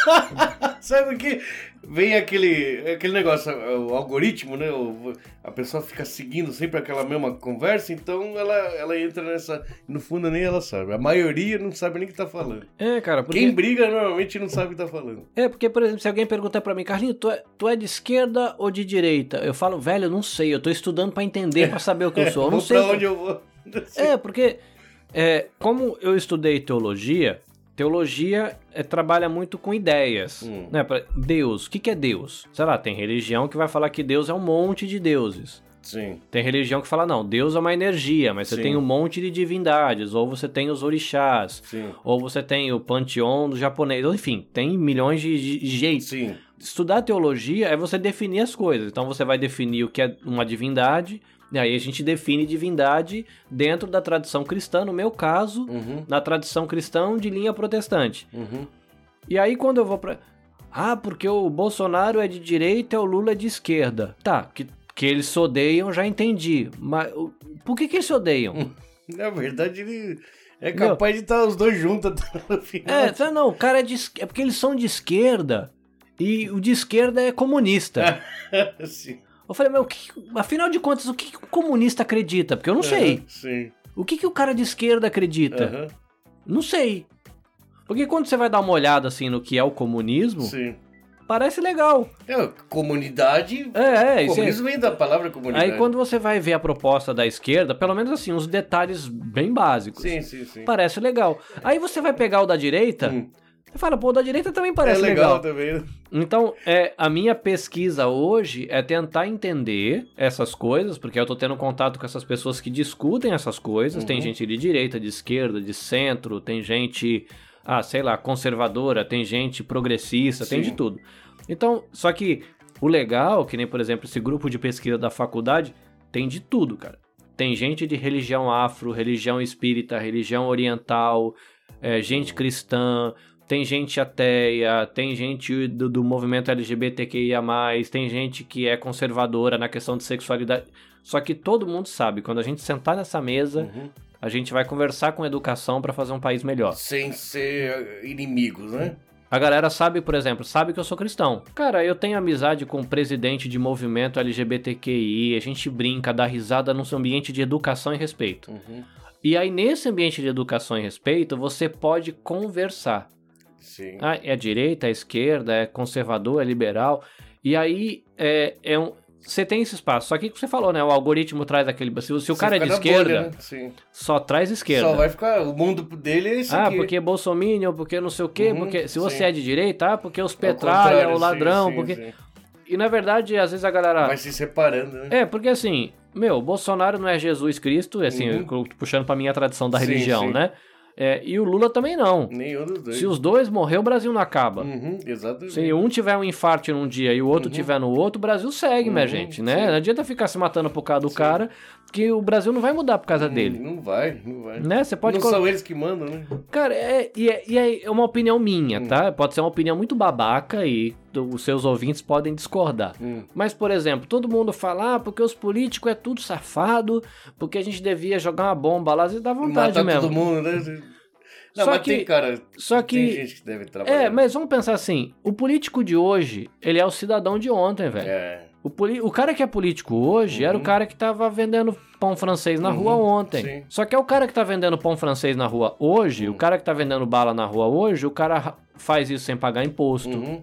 Sabe o que? Vem aquele, aquele negócio, o algoritmo, né? O- a pessoa fica seguindo sempre aquela mesma conversa, então ela, ela entra nessa. No fundo, nem ela sabe. A maioria não sabe nem o que tá falando. É, cara, porque. Quem briga normalmente não sabe o que tá falando. É, porque, por exemplo, se alguém perguntar pra mim, Carlinhos, tu é, tu é de esquerda ou de direita? Eu falo, velho, eu não sei, eu tô estudando pra entender, pra saber o que eu sou. Eu não sei. pra onde eu vou. É, porque, é, como eu estudei teologia, teologia é, trabalha muito com ideias. Hum. Né? Pra- Deus, o que, que é Deus? Sei lá, tem religião que vai falar que Deus é um monte de deuses. Sim. Tem religião que fala, não, Deus é uma energia, mas você Sim. tem um monte de divindades, ou você tem os orixás, Sim. ou você tem o panteão do japonês, enfim, tem milhões de, de jeitos. Sim. Estudar teologia é você definir as coisas. Então você vai definir o que é uma divindade, e aí a gente define divindade dentro da tradição cristã, no meu caso, Uhum. na tradição cristã de linha protestante. Uhum. E aí quando eu vou pra. Ah, porque o Bolsonaro é de direita e o Lula é de esquerda. Tá, que, que eles se odeiam, já entendi. Mas o- por que, que eles se odeiam? Na verdade, ele é capaz de estar os dois juntos até no final. É, fala, não, o cara é de É porque eles são de esquerda e o de esquerda é comunista. Sim. Eu falei, meu, o que- afinal de contas, o que, que o comunista acredita? Porque eu não sei. Sim. O que, que o cara de esquerda acredita? Não sei. Porque quando você vai dar uma olhada assim no que é o comunismo, Sim. Parece legal. É, comunidade. É, é. é- Comunismo vem da palavra comunidade. Aí quando você vai ver a proposta da esquerda, pelo menos assim, uns detalhes bem básicos. Sim, sim, sim. Parece legal. Aí você vai pegar o da direita, Hum. Você fala, pô, da direita também É parece legal, legal. também. né? Então, é, a minha pesquisa hoje é tentar entender essas coisas, porque eu tô tendo contato com essas pessoas que discutem essas coisas. Tem Uhum. gente de direita, de esquerda, de centro, tem gente, ah, sei lá, conservadora, tem gente progressista, tem Sim. de tudo. Então, só que o legal, que nem, por exemplo, esse grupo de pesquisa da faculdade, tem de tudo, cara. Tem gente de religião afro, religião espírita, religião oriental, é, gente cristã, tem gente ateia, tem gente do, do movimento LGBTQIA+, tem gente que é conservadora na questão de sexualidade. Só que todo mundo sabe, quando a gente sentar nessa mesa, Uhum. a gente vai conversar com educação para fazer um país melhor. Sem ser inimigos, né? A galera sabe, por exemplo, sabe que eu sou cristão. Cara, eu tenho amizade com o presidente de movimento LGBTQI, a gente brinca, dá risada num ambiente de educação e respeito. Uhum. E aí, nesse ambiente de educação e respeito, você pode conversar. Sim. Ah, é direita, é esquerda, é conservador, é liberal. E aí, é, é um. Você tem esse espaço. Só que o que você falou, né? O algoritmo traz aquele. Se, o Você cara é de esquerda, bolha, né? Só traz esquerda. Só vai ficar. O mundo dele é isso Ah, aqui. porque é bolsominion, porque não sei o quê, Uhum, porque se você sim. é de direita, ah, porque os Ao petralha, o ladrão, sim, porque... sim. E na verdade, às vezes a galera... Vai se separando, né? É, porque assim, meu, Bolsonaro não é Jesus Cristo, assim, Uhum. puxando pra minha tradição da Sim, religião, né? É, e o Lula também não. Nenhum dos dois. Se os dois morrer, o Brasil não acaba. Uhum, exatamente. Se um tiver um infarto num dia e o outro Uhum. tiver no outro, o Brasil segue, minha Uhum, gente, né? sim. Não adianta ficar se matando por causa do Sim. cara, que o Brasil não vai mudar por causa Hum, dele. Não vai, não vai. Né? Você pode não são eles que mandam, né? Cara, é, e, é, e é uma opinião minha, Hum. tá? Pode ser uma opinião muito babaca e os seus ouvintes podem discordar. Hum. Mas, por exemplo, todo mundo fala, ah, porque os políticos é tudo safado, porque a gente devia jogar uma bomba lá, e dá vontade Matar mesmo. todo mundo, né? Não, Só mas que- tem, cara. só Tem que- gente que deve trabalhar. É, mas vamos pensar assim, o político de hoje, ele é o cidadão de ontem, velho. É. O, poli- o cara que é político hoje era o Uhum. cara que tava vendendo pão francês na Uhum, rua ontem. sim. Só que é o cara que tá vendendo pão francês na rua hoje, Uhum. o cara que tá vendendo bala na rua hoje, o cara ra- faz isso sem pagar imposto. Uhum.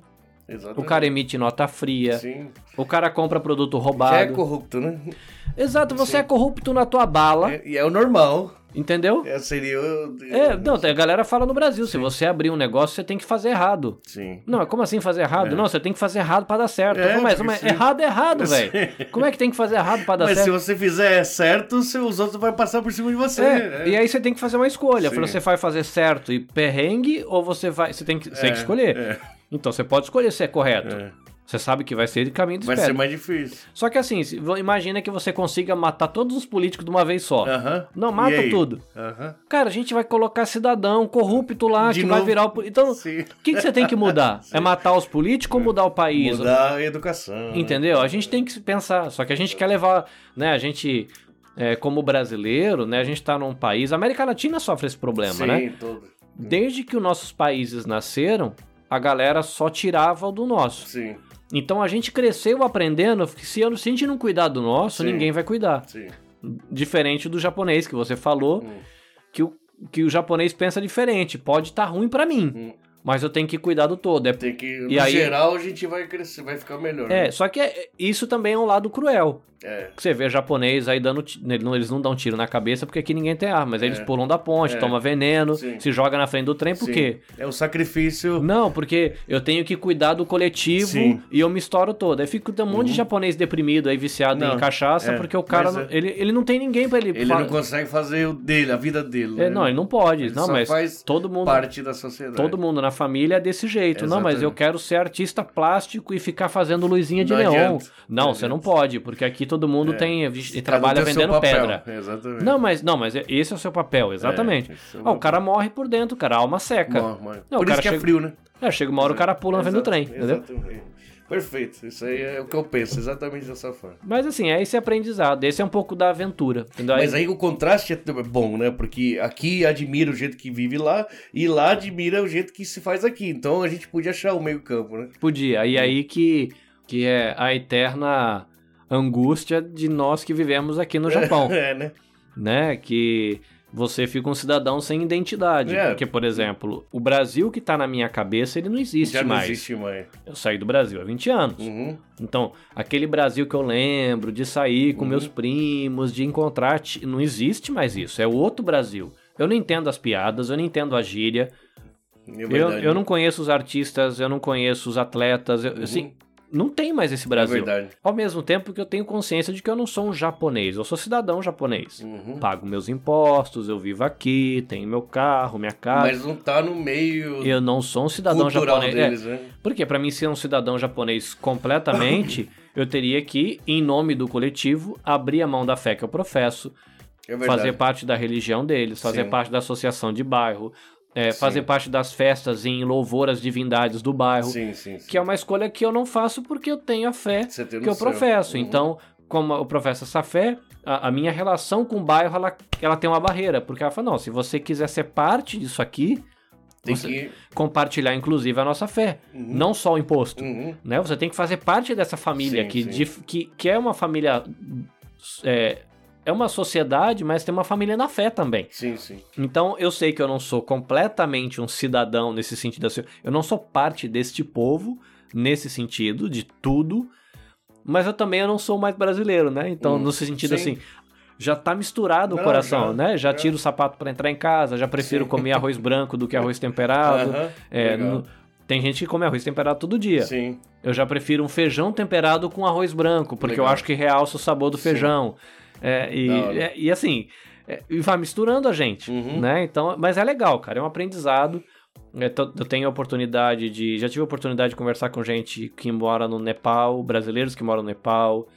Exatamente. O cara emite nota fria. Sim. O cara compra produto Já é roubado. corrupto, né? Exato, você Sim. é corrupto na tua bala, É- e é o normal. Entendeu? É, seria o... É, não, a galera fala no Brasil, se você abrir um negócio, você tem que fazer errado. Sim. Não, como assim fazer errado? É. Não, você tem que fazer errado pra dar certo. É, mas, mas errado é errado, Sim. velho. Como é que tem que fazer errado pra dar Mas certo? se você fizer certo, os outros vão passar por cima de você. É, e aí você tem que fazer uma escolha. Sim. Você vai fazer certo e perrengue ou você vai. Você tem que, você tem que escolher. É, Então você pode escolher se é correto. é. Você sabe que vai ser de caminho de Vai ser espera. mais difícil. Só que assim, imagina que você consiga matar todos os políticos de uma vez só. Aham. Não, mata tudo. Aham. Cara, a gente vai colocar cidadão corrupto lá De que vai novo. virar o. Então, o que, que você tem que mudar? é matar os políticos ou mudar o país? Mudar a educação. né? Entendeu? A gente tem que pensar. Só que a gente quer levar, né? A gente, é, como brasileiro, né? A gente tá num país. A América Latina sofre esse problema, Sim, né? todo. Desde que os nossos países nasceram, a galera só tirava o do nosso. Sim, Então a gente cresceu aprendendo que se, a gente não cuidar do nosso, Sim. ninguém vai cuidar. sim. Diferente do japonês que você falou, Hum. que o, que o japonês pensa diferente. Pode estar ruim pra mim, Hum. mas eu tenho que cuidar do todo. É, Tem que, no E aí- geral, a gente vai crescer, vai ficar melhor. é, né? só que é- isso também é um lado cruel. É. Você vê japonês aí dando. Eles não dão tiro na cabeça porque aqui ninguém tem arma, mas eles É. pulam da ponte, É. tomam veneno, Sim. se joga na frente do trem, por Sim. quê? É o sacrifício. Não, porque eu tenho que cuidar do coletivo Sim. Uhum. e eu me estouro todo. Aí fica um monte de japonês deprimido aí, viciado Não, em cachaça, é, porque o cara. não- é- ele, ele não tem ninguém pra ele. Ele fa- não consegue fazer o dele, a vida dele. É, né? não, ele não pode. Ele não, mas faz todo mundo. parte da sociedade. Todo mundo na família é desse jeito. Não, mas eu Exatamente. quero ser artista plástico e ficar fazendo luzinha de Não neon. adianta. Não, você não pode, porque aqui todo mundo É. tem. e trabalha vendendo pedra. Exatamente. Não, mas não, mas esse é o seu papel, exatamente. esse é o Ah, o cara morre por dentro, cara, a alma seca. Morre, morre. Não, Por isso que é chega- frio, né? É, chega uma hora o cara pula na frente do trem, entendeu? Exatamente. Perfeito. Isso aí é o que eu penso, exatamente dessa forma. Mas assim, é esse aprendizado, esse é um pouco da aventura, entendeu? Mas aí o contraste é bom, né? Porque aqui admira o jeito que vive lá e lá admira o jeito que se faz aqui. Então a gente podia achar o meio campo, né? Podia. E aí que, que é a eterna angústia de nós que vivemos aqui no Japão, É, né? né? Que você fica um cidadão sem identidade. É. Porque, por exemplo, o Brasil que tá na minha cabeça, ele não existe Já não mais. existe mais. Eu saí do Brasil há 20 anos. Uhum. Então, aquele Brasil que eu lembro de sair com Uhum. meus primos, de encontrar. Não existe mais isso. É outro Brasil. Eu não entendo as piadas, eu não entendo a gíria. É Eu, eu não conheço os artistas, eu não conheço os atletas. eu- Uhum. assim, não tem mais esse É Brasil. verdade. Ao mesmo tempo que eu tenho consciência de que eu não sou um japonês, eu sou cidadão japonês. Uhum. Pago meus impostos, eu vivo aqui, tenho meu carro, minha casa. Mas não tá no meio Eu não sou um cidadão japonês. É, deles, né? porque para mim ser um cidadão japonês completamente, eu teria que, em nome do coletivo, abrir a mão da fé que eu professo, É fazer parte da religião deles, fazer Sim. parte da associação de bairro, é, fazer parte das festas em louvor às divindades do bairro, Sim, sim, sim. que é uma escolha que eu não faço porque eu tenho a fé Você tem que eu professo. Uhum. Então, como eu professo essa fé, a, a minha relação com o bairro, ela, ela tem uma barreira, porque ela fala, não, se você quiser ser parte disso aqui, Tem você- que... compartilhar inclusive a nossa fé, Uhum. não só o imposto. Uhum. Né? Você tem que fazer parte dessa família Sim, aqui, sim. de- que, que é uma família. É, é uma sociedade, mas tem uma família na fé também. Sim, sim. Então eu sei que eu não sou completamente um cidadão nesse sentido. Assim, eu não sou parte deste povo nesse sentido, de tudo, mas eu também eu não sou mais brasileiro, né? Então, Hum, nesse sentido sim. assim. Já tá misturado Não, o coração, já, né? Já já. tiro o sapato pra entrar em casa, já prefiro Sim. comer arroz branco do que arroz temperado. Aham, É, legal. no- tem gente que come arroz temperado todo dia. Sim. Eu já prefiro um feijão temperado com arroz branco, porque eu Legal. acho que realça o sabor do Sim. feijão. É, e, é, e assim, é, e vai misturando a gente, Uhum. né? Então, mas é legal, cara, é um aprendizado. É, eu tenho a oportunidade de. Já tive a oportunidade de conversar com gente que mora no Nepal, brasileiros que moram no Nepal.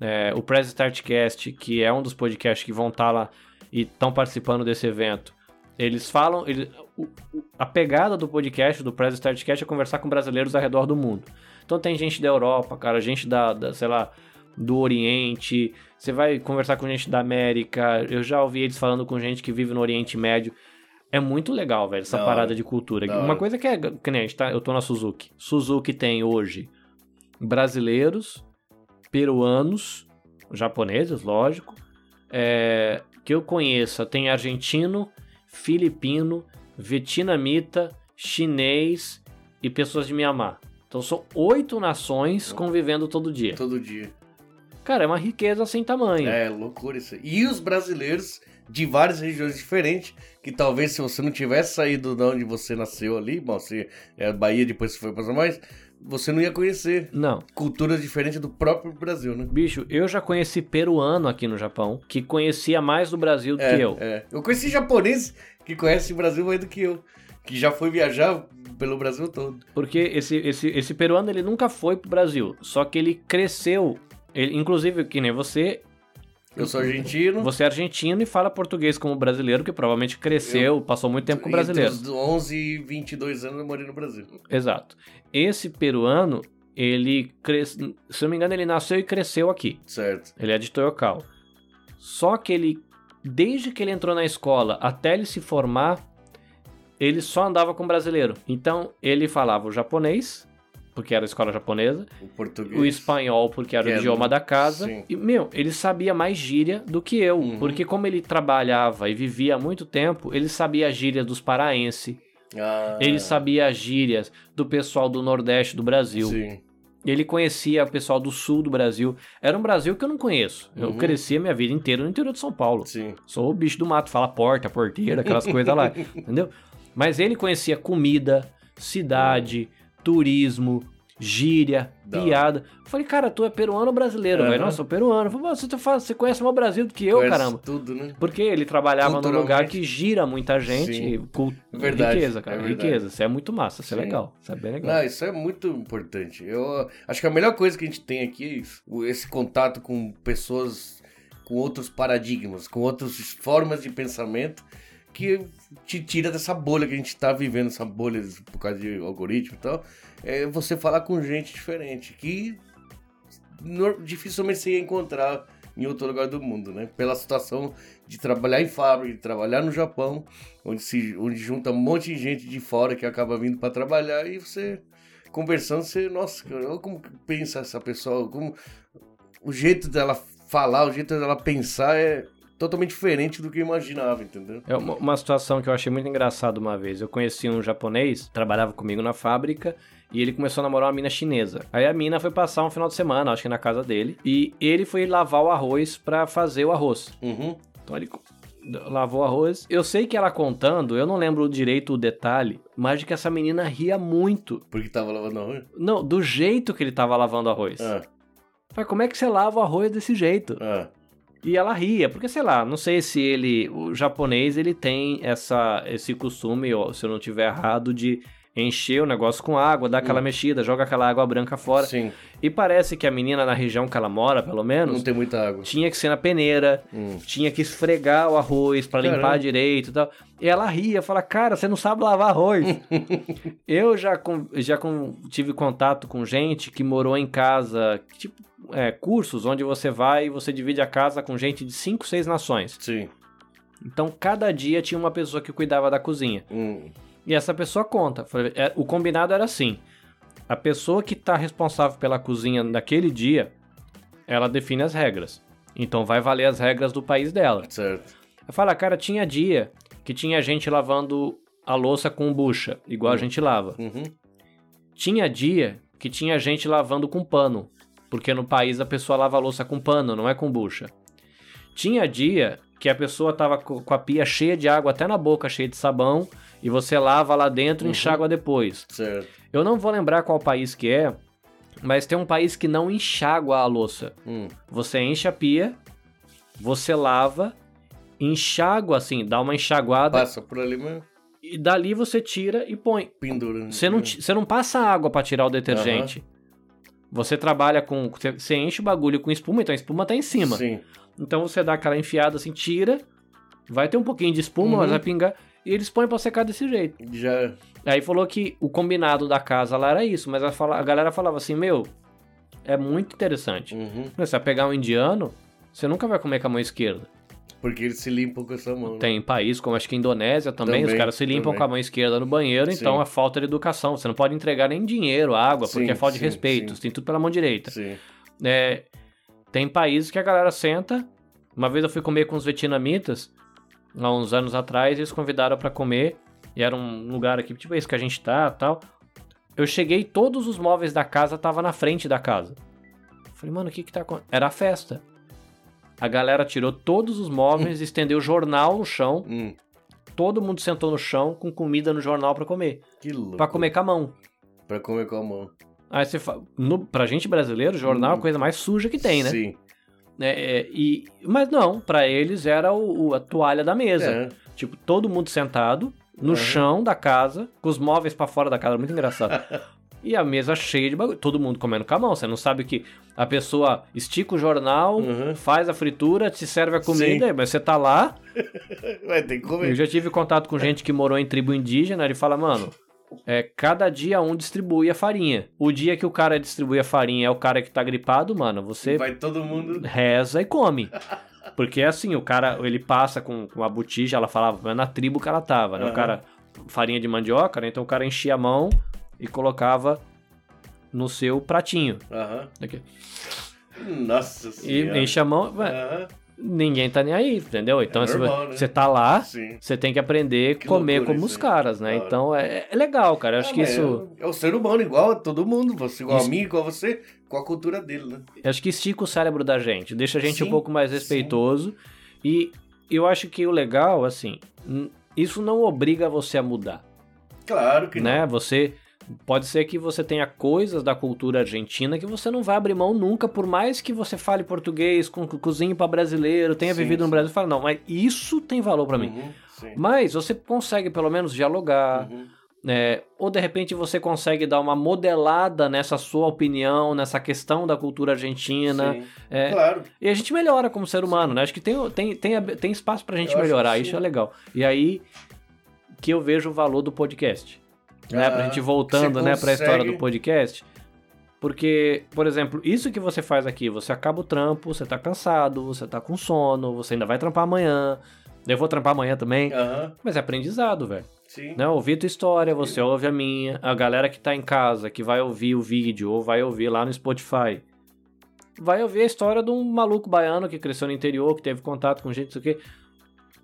É, o Press Startcast, que é um dos podcasts que vão estar lá e estão participando desse evento. Eles falam. ele- o- o- a pegada do podcast, do Press Startcast, é conversar com brasileiros ao redor do mundo. Então tem gente da Europa, cara, gente da, da, sei lá, do Oriente. Você vai conversar com gente da América. Eu já ouvi eles falando com gente que vive no Oriente Médio. É muito legal, velho, essa Da parada hora. de cultura. Da Uma hora. coisa que é. Que nem a gente tá, eu tô na Suzuki. Suzuki tem hoje brasileiros, peruanos, japoneses, lógico. é, que eu conheça, tem argentino, filipino, vietnamita, chinês e pessoas de Mianmar. Então são oito nações convivendo todo dia. Todo dia. Cara, é uma riqueza sem tamanho. É, loucura isso. E os brasileiros de várias regiões diferentes, que talvez se você não tivesse saído de onde você nasceu ali, bom, você é Bahia, depois você foi para mais, você não ia conhecer Não. culturas diferentes do próprio Brasil, né? Bicho, eu já conheci peruano aqui no Japão, que conhecia mais do Brasil do É, que eu. é. Eu conheci japonês que conhece o Brasil mais do que eu, que já foi viajar pelo Brasil todo. Porque esse, esse, esse peruano, ele nunca foi pro Brasil. Só que ele cresceu. Ele, inclusive, que nem você, Eu sou argentino. você é argentino e fala português como brasileiro, que provavelmente cresceu, passou muito tempo com brasileiro. Entre os 11 e 22 anos eu morei no Brasil. Exato. Esse peruano, ele cresceu. Se eu não me engano, ele nasceu e cresceu aqui. Certo. Ele é de Toyocal. Só que ele, desde que ele entrou na escola até ele se formar, ele só andava com brasileiro. Então, ele falava o japonês, porque era a escola japonesa, O português. o espanhol, porque era o é idioma da casa. sim. E, meu, ele sabia mais gíria do que eu. Uhum. Porque como ele trabalhava e vivia há muito tempo, ele sabia a gíria dos paraense. Ah, Ele sabia as gírias do pessoal do Nordeste do Brasil. Sim. Ele conhecia o pessoal do Sul do Brasil. Era um Brasil que eu não conheço. Eu Uhum. cresci a minha vida inteira no interior de São Paulo. Sim. Sou o bicho do mato, fala porta, porteira, aquelas coisas lá, entendeu? Mas ele conhecia comida, cidade, turismo, gíria, hora. piada. Eu falei, cara, tu é peruano ou brasileiro, Aham. velho? Eu sou peruano. Eu falei, "Mas você, você conhece mais o Brasil do que eu, Conhece caramba. tudo, né? Porque ele trabalhava num lugar que gira muita gente. Sim. cult- Verdade, riqueza, cara. é verdade. riqueza. Isso é muito massa, isso é Sim. legal. Isso é bem legal. Não, isso é muito importante. Eu acho que a melhor coisa que a gente tem aqui é Esse contato com pessoas com outros paradigmas, com outras formas de pensamento que te tira dessa bolha que a gente tá vivendo, essa bolha por causa de algoritmo e tal. É você falar com gente diferente, que dificilmente você ia encontrar em outro lugar do mundo, né? Pela situação de trabalhar em fábrica, de trabalhar no Japão, onde se onde junta um monte de gente de fora que acaba vindo para trabalhar e você conversando, você, nossa, como que pensa essa pessoa, como o jeito dela falar, o jeito dela pensar é totalmente diferente do que eu imaginava, entendeu? É uma, uma situação que eu achei muito engraçada uma vez. Eu conheci um japonês, trabalhava comigo na fábrica, e ele começou a namorar uma mina chinesa. Aí a mina foi passar um final de semana, acho que na casa dele, e ele foi lavar o arroz pra fazer o arroz. Uhum. Então ele lavou o arroz. Eu sei que ela contando, eu não lembro direito o detalhe, mas de que essa menina ria muito. Porque tava lavando arroz? Não, do jeito que ele tava lavando o arroz. Ah, Falei, como é que você lava o arroz desse jeito? ah. E ela ria, porque sei lá, não sei se ele, o japonês, ele tem essa, esse costume, ó, se eu não tiver errado, de encher o negócio com água, dar aquela mexida, joga aquela água branca fora. Sim, E parece que a menina na região que ela mora, pelo menos, não tem muita água. tinha que ser na peneira, Hum. tinha que esfregar o arroz pra limpar direito e tal. E ela ria, fala, cara, você não sabe lavar arroz. eu já, com- já com- tive contato com gente que morou em casa, tipo, é, cursos onde você vai e você divide a casa com gente de 5, 6 nações. Sim. Então, cada dia tinha uma pessoa que cuidava da cozinha. Hum. E essa pessoa conta. É, O combinado era assim: a pessoa que está responsável pela cozinha naquele dia, ela define as regras. Então vai valer as regras do país dela. Certo. Eu falo, "Ah, cara, tinha dia que tinha gente lavando a louça com bucha, igual a gente lava. Uhum. Tinha dia que tinha gente lavando com pano, porque no país a pessoa lava a louça com pano, não é com bucha. Tinha dia que a pessoa tava co- com a pia cheia de água até na boca, cheia de sabão, e você lava lá dentro e Uhum. enxágua depois. Certo. Eu não vou lembrar qual país que é, mas tem um país que não enxágua a louça. Hum. Você enche a pia, você lava, enxágua assim, dá uma enxaguada Passa por ali, mas e dali você tira e põe. pendura. Você não, você não passa água pra tirar o detergente. Você trabalha com. Você, enche o bagulho com espuma, então a espuma tá em cima. Sim. Então você dá aquela enfiada assim, tira, vai ter um pouquinho de espuma, Uhum. mas vai pingar, e eles põem pra secar desse jeito. Já. Aí falou que o combinado da casa lá era isso, mas a, fala- a galera falava assim: Meu, é muito interessante. Uhum. Você vai pegar um indiano, você nunca vai comer com a mão esquerda. Porque eles se limpam com essa mão. né? Tem país como acho que a Indonésia também, os Também, caras se limpam também. com a mão esquerda no banheiro, então Sim. é falta de educação. Você não pode entregar nem dinheiro, água, porque Sim, é falta de sim, respeito. sim. Você tem tudo pela mão direita. É, tem países que a galera senta. Uma vez eu fui comer com os vietnamitas, há uns anos atrás, eles convidaram pra comer. E era um lugar aqui, tipo esse que a gente tá tal. Eu cheguei, todos os móveis da casa estavam na frente da casa. Falei, mano, o que que tá acontecendo? Era a festa. A galera tirou todos os móveis, estendeu jornal no chão. Hum. Todo mundo sentou no chão com comida no jornal pra comer. Que louco. Pra comer com a mão. Pra comer com a mão. Aí você fala, no, pra gente brasileiro, jornal é a Hum. coisa mais suja que tem, né? Sim. É, é, e, mas não, pra eles era o, o- a toalha da mesa. É. Tipo, todo mundo sentado no Uhum. chão da casa, com os móveis pra fora da casa, muito engraçado. e a mesa cheia de bagulho, todo mundo comendo com a mão. Você não sabe que a pessoa estica o jornal, Uhum. faz a fritura, te serve a comida, Sim. mas você tá lá. Vai ter que Eu comer. já tive contato com gente que morou em tribo indígena, ele fala, mano, é, cada dia um distribui a farinha. O dia que o cara distribui a farinha é o cara que tá gripado, mano, você Vai todo mundo. reza e come. Porque é assim, o cara, ele passa com, com a botija, ela falava, é na tribo que ela tava, né? O Aham. cara, farinha de mandioca, né? Então o cara enchia a mão e colocava no seu pratinho. Aham. Aqui. Nossa E senhora. enche a mão, ué, Aham. ninguém tá nem aí, entendeu? Então É normal, né? você tá lá, Sim. você tem que aprender a comer como os caras, né? Hora. Então é, é legal, cara. Eu acho Ah, que isso. É, é o ser humano igual a todo mundo. Você igual Isso- a mim, igual a você, com a cultura dele, né? Eu acho que estica o cérebro da gente, deixa a gente Sim, um pouco mais respeitoso. E eu acho que o legal, assim, isso não obriga você a mudar, Claro que né? Você pode ser que você tenha coisas da cultura argentina que você não vai abrir mão nunca, por mais que você fale português, com cozinho para brasileiro, tenha Sim, vivido no sim. Brasil, fala não, mas isso tem valor para não. mim. Uhum, sim. Mas você consegue pelo menos dialogar, Uhum. é, ou de repente você consegue dar uma modelada nessa sua opinião, nessa questão da cultura argentina. É, Claro. e a gente melhora como ser humano, né? Acho que tem, tem, tem, tem espaço pra gente Eu melhorar, isso é legal. E aí que eu vejo o valor do podcast. Né? Pra Ah, gente voltando, você né, pra história consegue- do podcast. Porque, por exemplo, isso que você faz aqui, você acaba o trampo, você tá cansado, você tá com sono, você ainda vai trampar amanhã. Eu vou trampar amanhã também. Aham. Mas é aprendizado, velho. Sim. Né? Ouvir tua história, você ouve a minha. A galera que tá em casa, que vai ouvir o vídeo ou vai ouvir lá no Spotify. vai ouvir a história de um maluco baiano que cresceu no interior, que teve contato com gente, não sei o quê.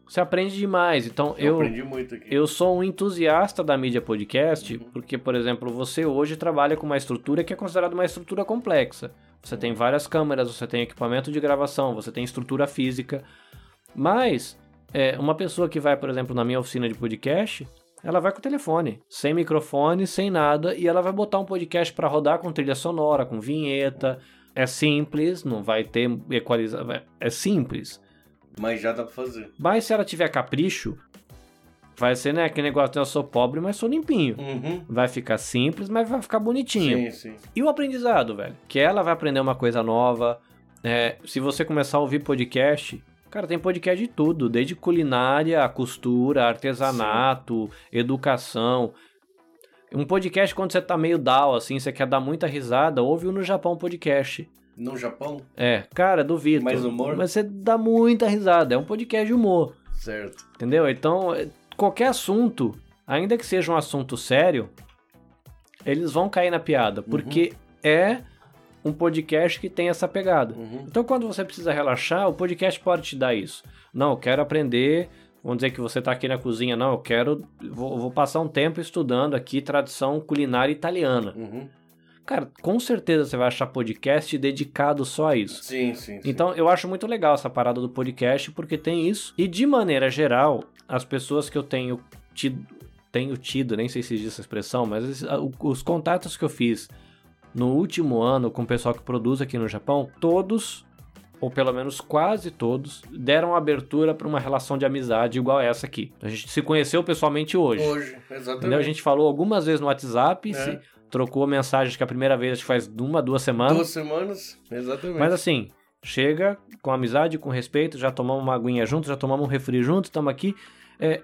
Você aprende demais. Então, Eu, eu, aprendi muito aqui. eu sou um entusiasta da mídia podcast, Uhum. porque, por exemplo, você hoje trabalha com uma estrutura que é considerada uma estrutura complexa. Você tem várias câmeras, você tem equipamento de gravação, você tem estrutura física. Mas, é, uma pessoa que vai, por exemplo, na minha oficina de podcast, ela vai com o telefone, sem microfone, sem nada, e ela vai botar um podcast para rodar com trilha sonora, com vinheta. É simples, não vai ter equalizar. É simples. Mas já dá pra fazer. Mas se ela tiver capricho, vai ser, né, aquele negócio de eu sou pobre, mas sou limpinho. Uhum. Vai ficar simples, mas vai ficar bonitinho. Sim, sim. E o aprendizado, velho? Que ela vai aprender uma coisa nova. É, se você começar a ouvir podcast, cara, tem podcast de tudo, desde culinária, costura, artesanato, educação. Um podcast quando você tá meio down, assim, você quer dar muita risada, ouve o No Japão Podcast. No Japão? É, cara, duvido. Mais humor? Mas você dá muita risada, é um podcast de humor. Certo. Entendeu? Então, é, qualquer assunto, ainda que seja um assunto sério, eles vão cair na piada, porque é um podcast que tem essa pegada. Uhum. Então, quando você precisa relaxar, o podcast pode te dar isso. Não, eu quero aprender. Vamos dizer que você está aqui na cozinha. Não, eu quero. Vou, vou passar um tempo estudando aqui tradição culinária italiana. Uhum. Cara, com certeza você vai achar podcast dedicado só a isso. Sim, sim, sim. Então, eu acho muito legal essa parada do podcast, porque tem isso. E, de maneira geral, as pessoas que eu tenho tido, tenho tido nem sei se existe essa expressão, mas os contatos que eu fiz no último ano com o pessoal que produz aqui no Japão, todos, ou pelo menos quase todos, deram abertura para uma relação de amizade igual essa aqui. A gente se conheceu pessoalmente hoje. Hoje, exatamente. Entendeu? A gente falou algumas vezes no WhatsApp, É. se trocou mensagens que a primeira vez acho que faz uma, duas semanas. Duas semanas, exatamente. Mas assim, chega com amizade, com respeito, já tomamos uma aguinha junto, já tomamos um refri junto, estamos aqui. É,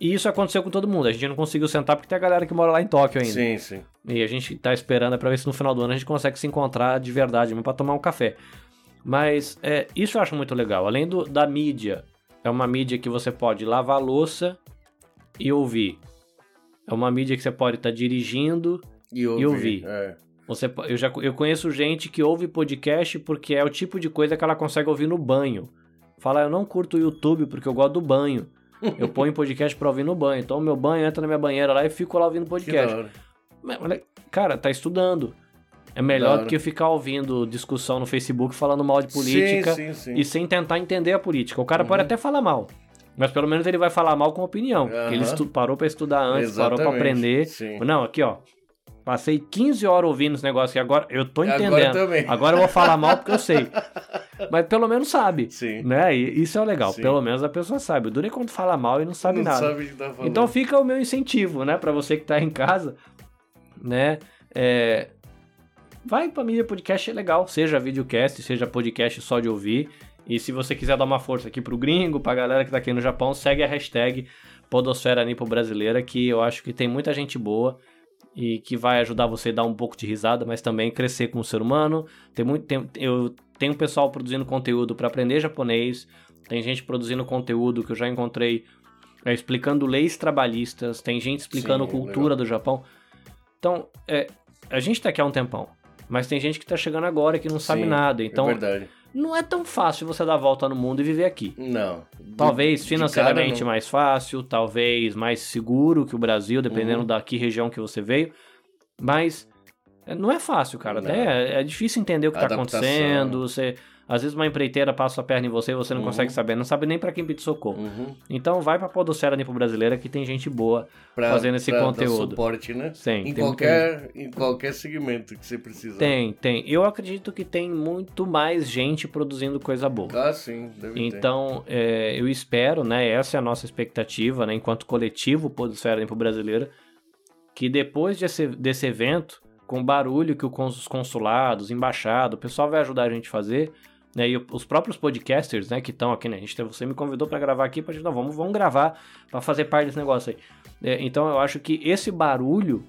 e isso aconteceu com todo mundo. A gente não conseguiu sentar porque tem a galera que mora lá em Tóquio ainda. Sim, sim. E a gente tá esperando pra ver se no final do ano a gente consegue se encontrar de verdade, mesmo pra tomar um café. Mas é, isso eu acho muito legal. Além do, da mídia, é uma mídia que você pode lavar a louça e ouvir. É uma mídia que você pode estar dirigindo E ouvir. E ouvir. É. você, eu já eu conheço gente que ouve podcast porque é o tipo de coisa que ela consegue ouvir no banho. Fala, eu não curto o YouTube porque eu gosto do banho. Eu ponho podcast pra ouvir no banho. Então, meu banho entra na minha banheira lá e fico lá ouvindo podcast. Cara, tá estudando. É melhor do que ficar ouvindo discussão no Facebook falando mal de política Sim, sim, sim. e sem tentar entender a política. O cara Uhum. pode até falar mal. Mas pelo menos ele vai falar mal com opinião. porque Ele parou pra estudar antes, parou pra Exatamente, aprender. Não, aqui ó. Passei 15 horas ouvindo esse negócio aqui, agora eu tô Agora entendendo. também. Agora eu vou falar mal porque eu sei. Mas pelo menos sabe. Sim. Né? E isso é o legal. Sim. Pelo menos a pessoa sabe. O duro é quando fala mal e não sabe não nada. sabe o que tá falando. Então fica o meu incentivo, né, Pra você que tá em casa, né? É... Vai pra mídia podcast, é legal. Seja videocast, seja podcast só de ouvir. E se você quiser dar uma força aqui pro gringo, pra galera que tá aqui no Japão, segue a hashtag Podosfera Nipo Brasileira, que eu acho que tem muita gente boa e que vai ajudar você a dar um pouco de risada, mas também crescer como ser humano. Tem muito, tem, eu tenho pessoal produzindo conteúdo para aprender japonês, tem gente produzindo conteúdo que eu já encontrei é, explicando leis trabalhistas, tem gente explicando Sim, cultura legal. do Japão. Então, é, a gente tá aqui há um tempão, mas tem gente que tá chegando agora que não sabe Sim, nada. Então, É verdade. Não é tão fácil você dar a volta no mundo e viver aqui. Não. De- Talvez de financeiramente cara, não. mais fácil, talvez mais seguro que o Brasil, dependendo Uhum. da que região que você veio. Mas é, não é fácil, cara. Não. Até é, é difícil entender o que está acontecendo. Você, às vezes uma empreiteira passa a perna em você e você não Uhum. consegue saber. Não sabe nem para quem pedir socorro. Uhum. Então vai pra Podocera Nipo Brasileira que tem gente boa Pra, fazendo esse pra dar conteúdo. suporte, né? Tem, Em tem qualquer, em qualquer segmento que você precisar. Tem, tem. Eu acredito que tem muito mais gente produzindo coisa boa. Ah, sim, deve. Então, é, eu espero, né? Essa é a nossa expectativa, né? Enquanto coletivo Podosfera Limpo Brasileira, que depois desse, desse evento, com o barulho que os consulados, embaixada, o pessoal vai ajudar a gente a fazer, né? E os próprios podcasters, né? Que estão aqui, né? A gente, você me convidou para gravar aqui, pra gente, não, vamos, vamos gravar para fazer parte desse negócio aí. É, então, eu acho que esse barulho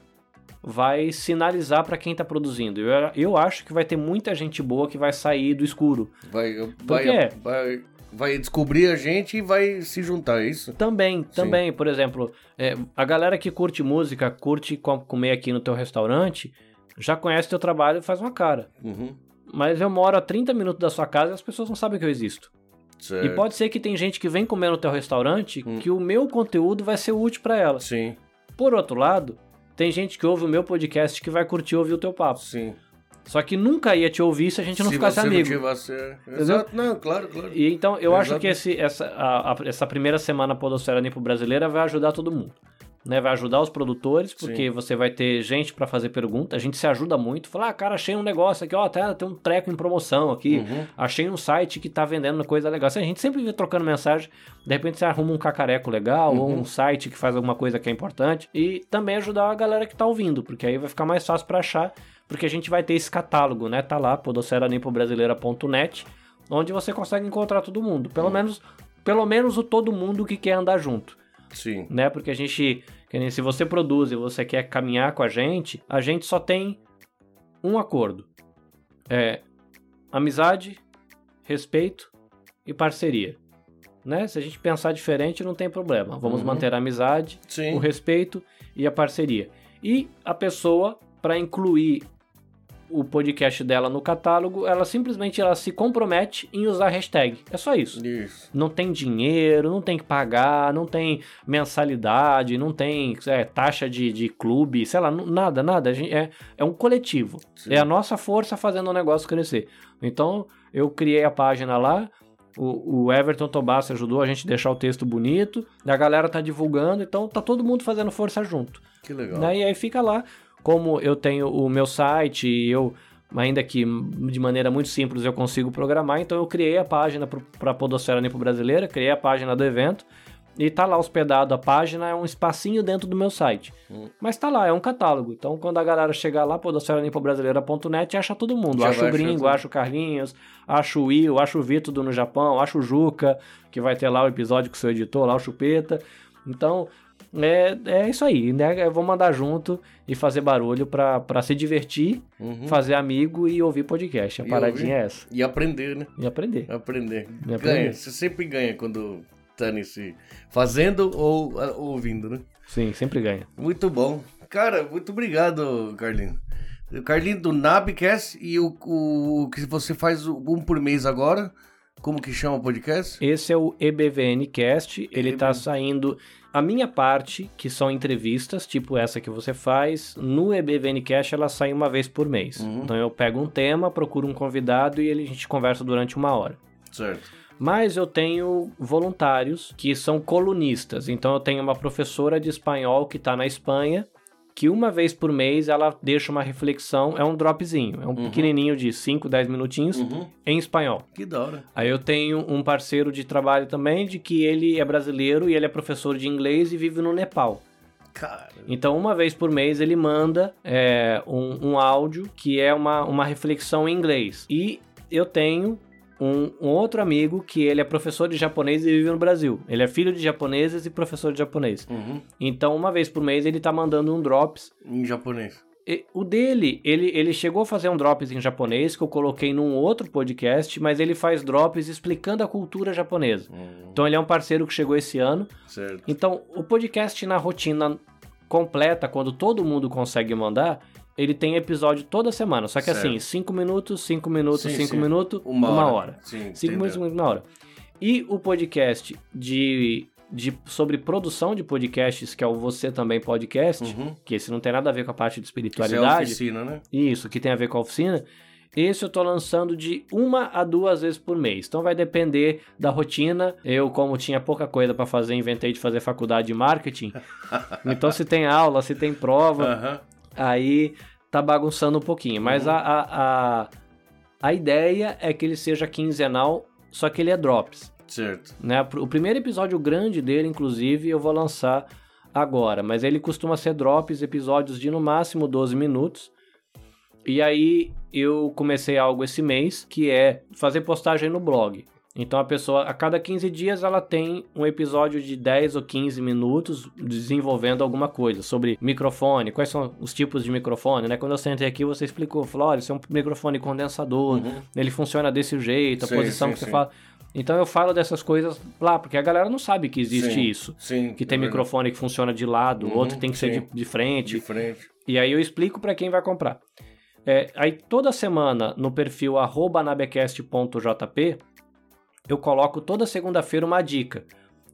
vai sinalizar para quem tá produzindo. Eu, eu acho que vai ter muita gente boa que vai sair do escuro. Vai, vai, vai, vai descobrir a gente e vai se juntar, é isso? Também, também, por exemplo, é, a galera que curte música, curte com- comer aqui no teu restaurante, já conhece teu trabalho e faz uma cara. Uhum. Mas eu moro a 30 minutos da sua casa e as pessoas não sabem que eu existo. Certo. E pode ser que tem gente que vem comer no teu restaurante que o meu conteúdo vai ser útil pra ela. Sim, Por outro lado, tem gente que ouve o meu podcast que vai curtir ouvir o teu papo. sim. Só que nunca ia te ouvir se a gente não Se ficasse você amigo. Não tivesse... Exato, não, claro, claro. E então eu acho Exato. que esse, essa, a- a- essa primeira semana Podosfera Nipo Brasileira vai ajudar todo mundo. Né? Vai ajudar os produtores, porque Sim. você vai ter gente pra fazer pergunta. A gente se ajuda muito. Falar, ah, cara, achei um negócio aqui, ó, tá, tem um treco em promoção aqui. Uhum. Achei um site que tá vendendo coisa legal. Assim, a gente sempre vê trocando mensagem. De repente você arruma um cacareco legal ou Uhum. um site que faz alguma coisa que é importante. E também ajudar a galera que tá ouvindo, porque aí vai ficar mais fácil pra achar. Porque a gente vai ter esse catálogo, né? Tá lá, podosferanipobrasileira.net, onde você consegue encontrar todo mundo. Pelo menos pelo menos o todo mundo que quer andar junto, Sim. né? Porque a gente, nem se você produz e você quer caminhar com a gente, a gente só tem um acordo. É amizade, respeito e parceria. Né? Se a gente pensar diferente, não tem problema. Vamos Uhum. manter a amizade, Sim. o respeito e a parceria. E a pessoa, para incluir o podcast dela no catálogo, ela simplesmente ela se compromete em usar a hashtag. É só isso. Isso. Não tem dinheiro, não tem que pagar, não tem mensalidade, não tem é, taxa de, de clube, sei lá, nada, nada. É, é um coletivo. Sim. É a nossa força fazendo o negócio crescer. Então, eu criei a página lá. O, o Everton Tobassi ajudou a gente a deixar o texto bonito. A galera tá divulgando, então tá todo mundo fazendo força junto. Que legal. Né? E aí fica lá. Como eu tenho o meu site, e eu, ainda que de maneira muito simples, eu consigo programar, então eu criei a página para a Podosfera Nipo Brasileira, criei a página do evento, e tá lá hospedado a página, é um espacinho dentro do meu site. Hum. Mas tá lá, é um catálogo. Então quando a galera chegar lá, podosferanipobrasileira.net, acha todo mundo. Já acha o Gringo, achando. acha o Carlinhos, acha o Will, acha o Vitor do No Japão, acha o Juca, que vai ter lá o episódio com o seu editor, lá o Chupeta. Então, é, é isso aí, né? Eu vou mandar junto e fazer barulho pra, pra se divertir, Uhum. fazer amigo e ouvir podcast. A E paradinha ouvir. é essa. E aprender, né? E aprender. Aprender. E aprender. Ganha. Você sempre ganha quando tá nesse. Fazendo ou ah, ouvindo, né? Sim, sempre ganha. Muito bom. Cara, muito obrigado, Carlinho. O Carlinho do Nabcast e o, o que você faz um por mês agora. Como que chama o podcast? Esse é o EBVNcast, ele tá saindo a minha parte, que são entrevistas, tipo essa que você faz, no EBVNcast ela sai uma vez por mês. Uhum. Então eu pego um tema, procuro um convidado e a gente conversa durante uma hora. Certo. Mas eu tenho voluntários que são colunistas. Então eu tenho uma professora de espanhol que está na Espanha, que uma vez por mês ela deixa uma reflexão, é um dropzinho, é um pequenininho de 5, 10 minutinhos Uhum. em espanhol. Que da hora. Aí eu tenho um parceiro de trabalho também, de que ele é brasileiro e ele é professor de inglês e vive no Nepal. Cara. Então, uma vez por mês, ele manda é, um, um áudio que é uma, uma reflexão em inglês. E eu tenho um, um outro amigo que ele é professor de japonês e vive no Brasil. Ele é filho de japoneses e professor de japonês. Uhum. Então, uma vez por mês, ele tá mandando um drops. Em japonês. E o dele, ele, ele chegou a fazer um drops em japonês que eu coloquei num outro podcast, mas ele faz drops explicando a cultura japonesa. Uhum. Então ele é um parceiro que chegou esse ano. Certo. Então o podcast na rotina completa, quando todo mundo consegue mandar, ele tem episódio toda semana. Só que Certo. assim, 5 minutos, 5 minutos, Sim, 5 sim. minutos, Uma uma, hora. hora. Sim, 5 entendeu. minutos, 5 minutos, uma hora. E o podcast de, de, sobre produção de podcasts, que é o Você Também Podcast, Uhum. que esse não tem nada a ver com a parte de Isso é espiritualidade. oficina, né? Isso, que tem a ver com a oficina. Esse eu tô lançando de uma a duas vezes por mês. Então vai depender da rotina. Eu, como tinha pouca coisa para fazer, inventei de fazer faculdade de marketing. então se tem aula, se tem prova, Aham. Aí tá bagunçando um pouquinho. Mas Uhum. a, a, a, a ideia é que ele seja quinzenal, só que ele é drops. Certo. Né? O primeiro episódio grande dele, inclusive, eu vou lançar agora. Mas ele costuma ser drops, episódios de no máximo 12 minutos. E aí eu comecei algo esse mês, que é fazer postagem no blog. Então a pessoa, a cada 15 dias, ela tem um episódio de 10 ou 15 minutos desenvolvendo alguma coisa sobre microfone, quais são os tipos de microfone, né? Quando eu sentei aqui, você explicou, falou, olha, isso é um microfone condensador, Uhum. ele funciona desse jeito, a Sim, posição sim, que você sim. fala. Então eu falo dessas coisas lá, porque a galera não sabe que existe isso. Sim. Que tem é microfone que funciona de lado, Uhum, outro tem que ser de, de frente. De frente. E aí eu explico para quem vai comprar. É, aí toda semana no perfil arroba anabecast.jp eu coloco toda segunda-feira uma dica.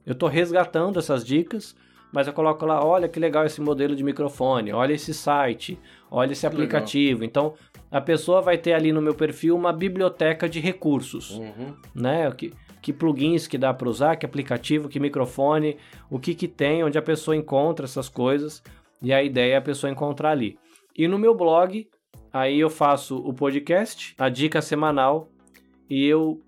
Eu estou resgatando essas dicas, mas eu coloco lá, olha que legal esse modelo de microfone, olha esse site, olha esse aplicativo. Legal. Então a pessoa vai ter ali no meu perfil uma biblioteca de recursos, uhum. né? Que, que plugins que dá para usar, que aplicativo, que microfone, o que que tem, onde a pessoa encontra essas coisas. E a ideia é a pessoa encontrar ali. E no meu blog Aí eu faço o podcast, a dica semanal, e eu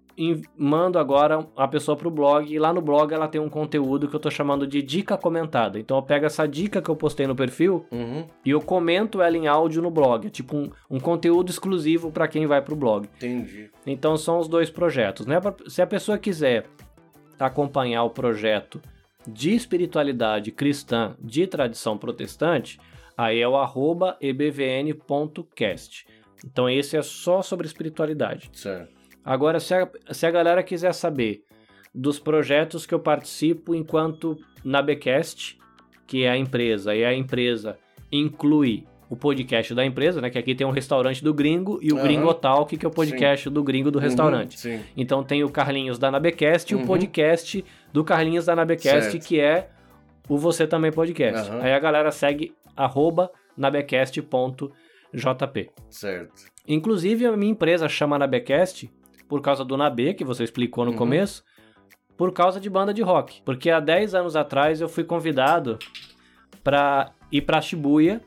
mando agora a pessoa para o blog e lá no blog ela tem um conteúdo que eu estou chamando de dica comentada. Então eu pego essa dica que eu postei no perfil uhum. e eu comento ela em áudio no blog, é tipo um, um conteúdo exclusivo para quem vai para o blog. Entendi. Então são os dois projetos, né? Se a pessoa quiser acompanhar o projeto de espiritualidade cristã de tradição protestante, Aí é o arroba ebvn.cast. Então esse é só sobre espiritualidade. Certo. Agora, se a, se a galera quiser saber dos projetos que eu participo enquanto na Becast, que é a empresa, e a empresa inclui o podcast da empresa, né? Que aqui tem um restaurante do gringo e o uhum. Gringo Talk, que é o podcast sim. do gringo do uhum, restaurante. Uhum, então tem o Carlinhos da Nabecast e o uhum. podcast do Carlinhos da Nabecast, certo. que é o Você Também Podcast. Aí a galera segue arroba nabecast.jp. Certo. Inclusive, a minha empresa chama Nabecast por causa do Nabe, que você explicou no uhum. começo, por causa de banda de rock. Porque há 10 anos atrás eu fui convidado para ir para Shibuya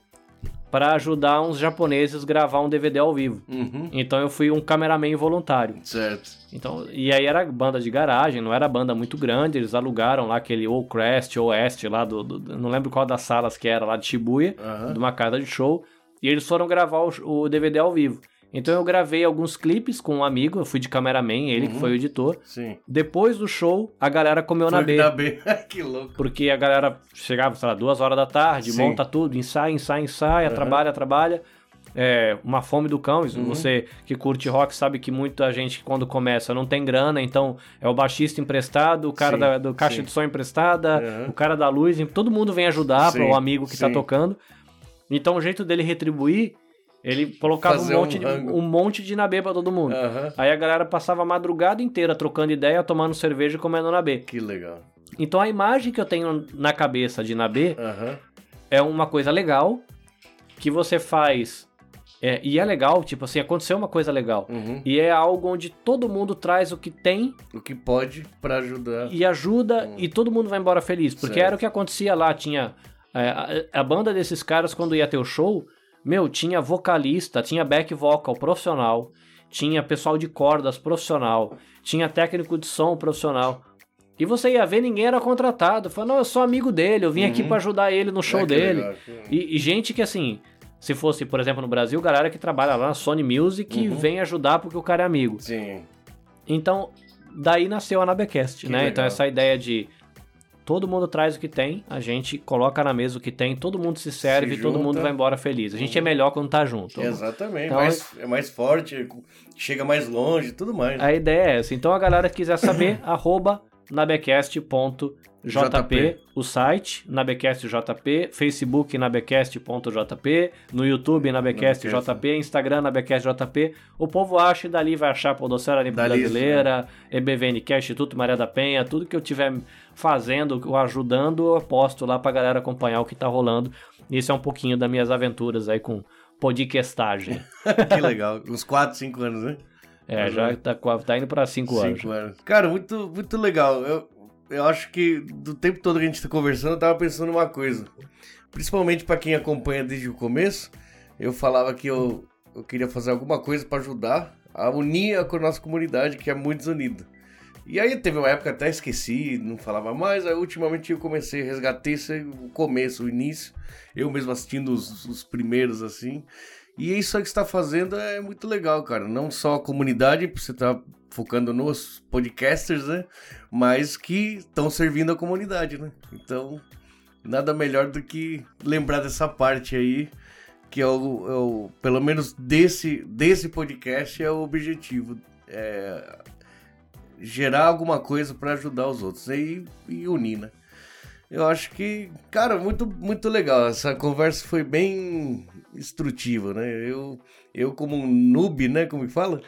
para ajudar uns japoneses a gravar um DVD ao vivo. Uhum. Então eu fui um cameraman voluntário. Certo. Então, e aí era banda de garagem, não era banda muito grande, eles alugaram lá aquele ou Crest ou Oeste lá do, do, não lembro qual das salas que era lá de Shibuya, uhum. de uma casa de show, e eles foram gravar o, o DVD ao vivo. Então eu gravei alguns clipes com um amigo, eu fui de cameraman, ele uhum. que foi o editor. Sim. Depois do show, a galera comeu foi na B. Na B, que louco. Porque a galera chegava, sei lá, duas horas da tarde, Sim. monta tudo, ensaia, ensaia, ensaia, uhum. trabalha, trabalha. É, uma fome do cão, uhum. você que curte rock sabe que muita gente quando começa não tem grana, então é o baixista emprestado, o cara da, do caixa sim. de som emprestada, o cara da luz, todo mundo vem ajudar para o amigo que está tocando. Então o jeito dele retribuir ele colocava um monte, um, de, um monte de nabê pra todo mundo. Uhum. Aí a galera passava a madrugada inteira trocando ideia, tomando cerveja e comendo nabê. Que legal. Então a imagem que eu tenho na cabeça de nabê uhum. é uma coisa legal que você faz. É, e é legal, tipo assim, aconteceu uma coisa legal. Uhum. E é algo onde todo mundo traz o que tem. O que pode para ajudar. E ajuda uhum. e todo mundo vai embora feliz. Porque certo. era o que acontecia lá. Tinha. É, a, a banda desses caras, quando ia ter o show, meu, tinha vocalista, tinha back vocal profissional, tinha pessoal de cordas profissional, tinha técnico de som profissional. E você ia ver, ninguém era contratado. Falou, não, eu sou amigo dele, eu vim uhum. aqui para ajudar ele no show é dele. E, e, gente que assim, se fosse, por exemplo, no Brasil, galera que trabalha lá na Sony Music uhum. vem ajudar porque o cara é amigo. Sim. Então, daí nasceu a Nabecast, né? Legal. Então essa ideia de todo mundo traz o que tem, a gente coloca na mesa o que tem, todo mundo se serve, se todo mundo vai embora feliz. A gente é melhor quando tá junto. Exatamente, então, mais, é mais forte, chega mais longe, tudo mais. A ideia é essa. Então a galera que quiser saber, arroba nabecast.jp, JP. o site, nabecastjp, Facebook nabecast.jp, no YouTube nabecastjp, Instagram nabecastjp. O povo acha e dali vai achar Podocera Brasileira, EBVNcast, Instituto Maria da Penha, tudo que eu tiver fazendo, ou ajudando, eu posto lá pra galera acompanhar o que tá rolando. Isso é um pouquinho das minhas aventuras aí com podcastagem. que legal, uns 4, 5 anos, né? É, Mas, já tá, tá indo pra 5 anos. anos. Cara, muito, muito legal. Eu, eu acho que do tempo todo que a gente tá conversando, eu tava pensando uma coisa. Principalmente para quem acompanha desde o começo, eu falava que eu, eu queria fazer alguma coisa para ajudar a unir a nossa comunidade, que é muito desunida. E aí teve uma época até esqueci, não falava mais, aí ultimamente eu comecei esse, o começo, o início, eu mesmo assistindo os, os primeiros assim. E isso aí que está fazendo é muito legal, cara. Não só a comunidade, você tá focando nos podcasters, né? Mas que estão servindo a comunidade, né? Então, nada melhor do que lembrar dessa parte aí, que é o, é o pelo menos desse, desse podcast é o objetivo. É, gerar alguma coisa para ajudar os outros e, e unir, né? Eu acho que, cara, muito, muito legal. Essa conversa foi bem instrutiva, né? Eu, eu como um noob, né? Como que fala?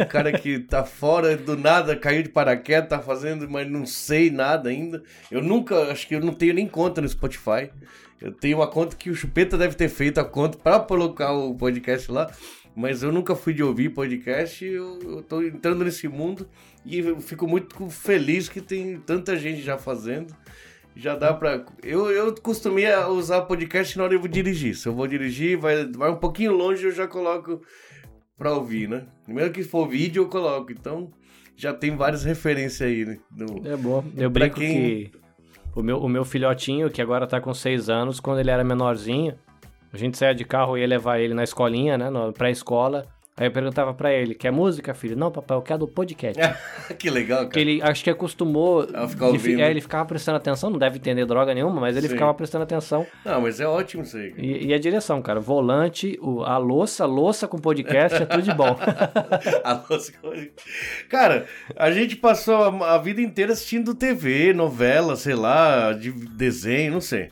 Um cara que tá fora do nada, caiu de paraquedas, tá fazendo, mas não sei nada ainda. Eu nunca, acho que eu não tenho nem conta no Spotify. Eu tenho uma conta que o Chupeta deve ter feito a conta para colocar o podcast lá. Mas eu nunca fui de ouvir podcast, eu, eu tô entrando nesse mundo e eu fico muito feliz que tem tanta gente já fazendo já dá pra. Eu, eu costumei usar podcast na hora de eu vou dirigir. Se eu vou dirigir, vai, vai um pouquinho longe, eu já coloco pra ouvir, né? Mesmo que for vídeo, eu coloco. Então, já tem várias referências aí. Né? É bom. Eu brinco quem... que o meu, o meu filhotinho, que agora tá com 6 anos, quando ele era menorzinho, a gente saía de carro e ia levar ele na escolinha, né? Na pré-escola. Aí eu perguntava para ele, quer música, filho? Não, papai, eu quero do podcast. que legal, cara. Que ele acho que acostumou. A ficar ouvindo. É, ele ficava prestando atenção, não deve entender droga nenhuma, mas ele Sim. ficava prestando atenção. Não, mas é ótimo isso aí. E, e, a direção, cara. Volante, o, a louça, louça com podcast, é tudo de bom. a louça com Cara, a gente passou a, a vida inteira assistindo TV, novela, sei lá, de desenho, não sei.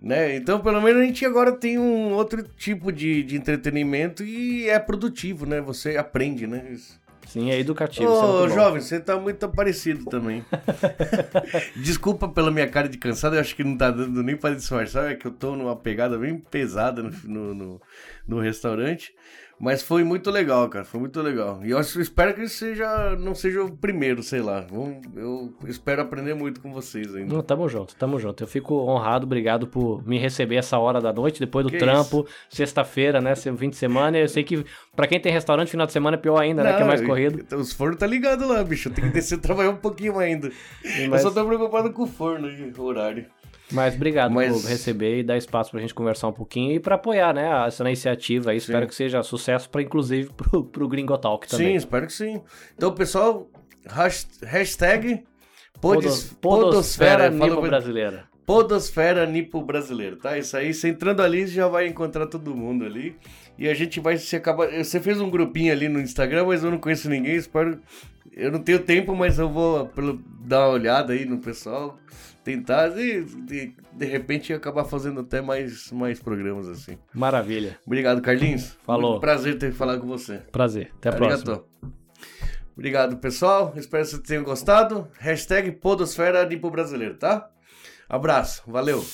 Né? Então, pelo menos a gente agora tem um outro tipo de, de entretenimento e é produtivo, né? Você aprende, né? Isso. Sim, é educativo. Ô, é jovem, você tá muito parecido também. Desculpa pela minha cara de cansado, eu acho que não tá dando nem pra disfarçar, é que eu tô numa pegada bem pesada no, no, no, no restaurante. Mas foi muito legal, cara. Foi muito legal. E eu espero que seja, não seja o primeiro, sei lá. Eu espero aprender muito com vocês ainda. Não, tamo junto, tamo junto. Eu fico honrado, obrigado por me receber essa hora da noite, depois do que trampo, sexta-feira, né? Fim de semana. Eu sei que pra quem tem restaurante, final de semana é pior ainda, não, né? Que é mais corrido. Então, os fornos tá ligado lá, bicho. Tem que descer trabalhar um pouquinho ainda. Mas... Eu só tô preocupado com o forno e horário. Mas obrigado Mas... por receber e dar espaço pra gente conversar um pouquinho e para apoiar, né, essa iniciativa aí. Espero que seja sucesso para inclusive pro, pro Gringo Talk também. Sim, espero que sim. Então, pessoal, hashtag Podos, Podosfera, Nipo Brasileira. Podosfera Nipo Brasileiro, tá? Isso aí, você entrando ali, já vai encontrar todo mundo ali. E a gente vai se acabar. Você fez um grupinho ali no Instagram, mas eu não conheço ninguém. Espero. Eu não tenho tempo, mas eu vou dar uma olhada aí no pessoal tentar e de, de repente acabar fazendo até mais, mais programas assim. Maravilha. Obrigado, Carlinhos. Falou. Muito prazer ter falado com você. Prazer. Até a Arigato. próxima. Obrigado, pessoal. Espero que vocês tenham gostado. Hashtag Podosfera Limpo Brasileiro, tá? Abraço. Valeu.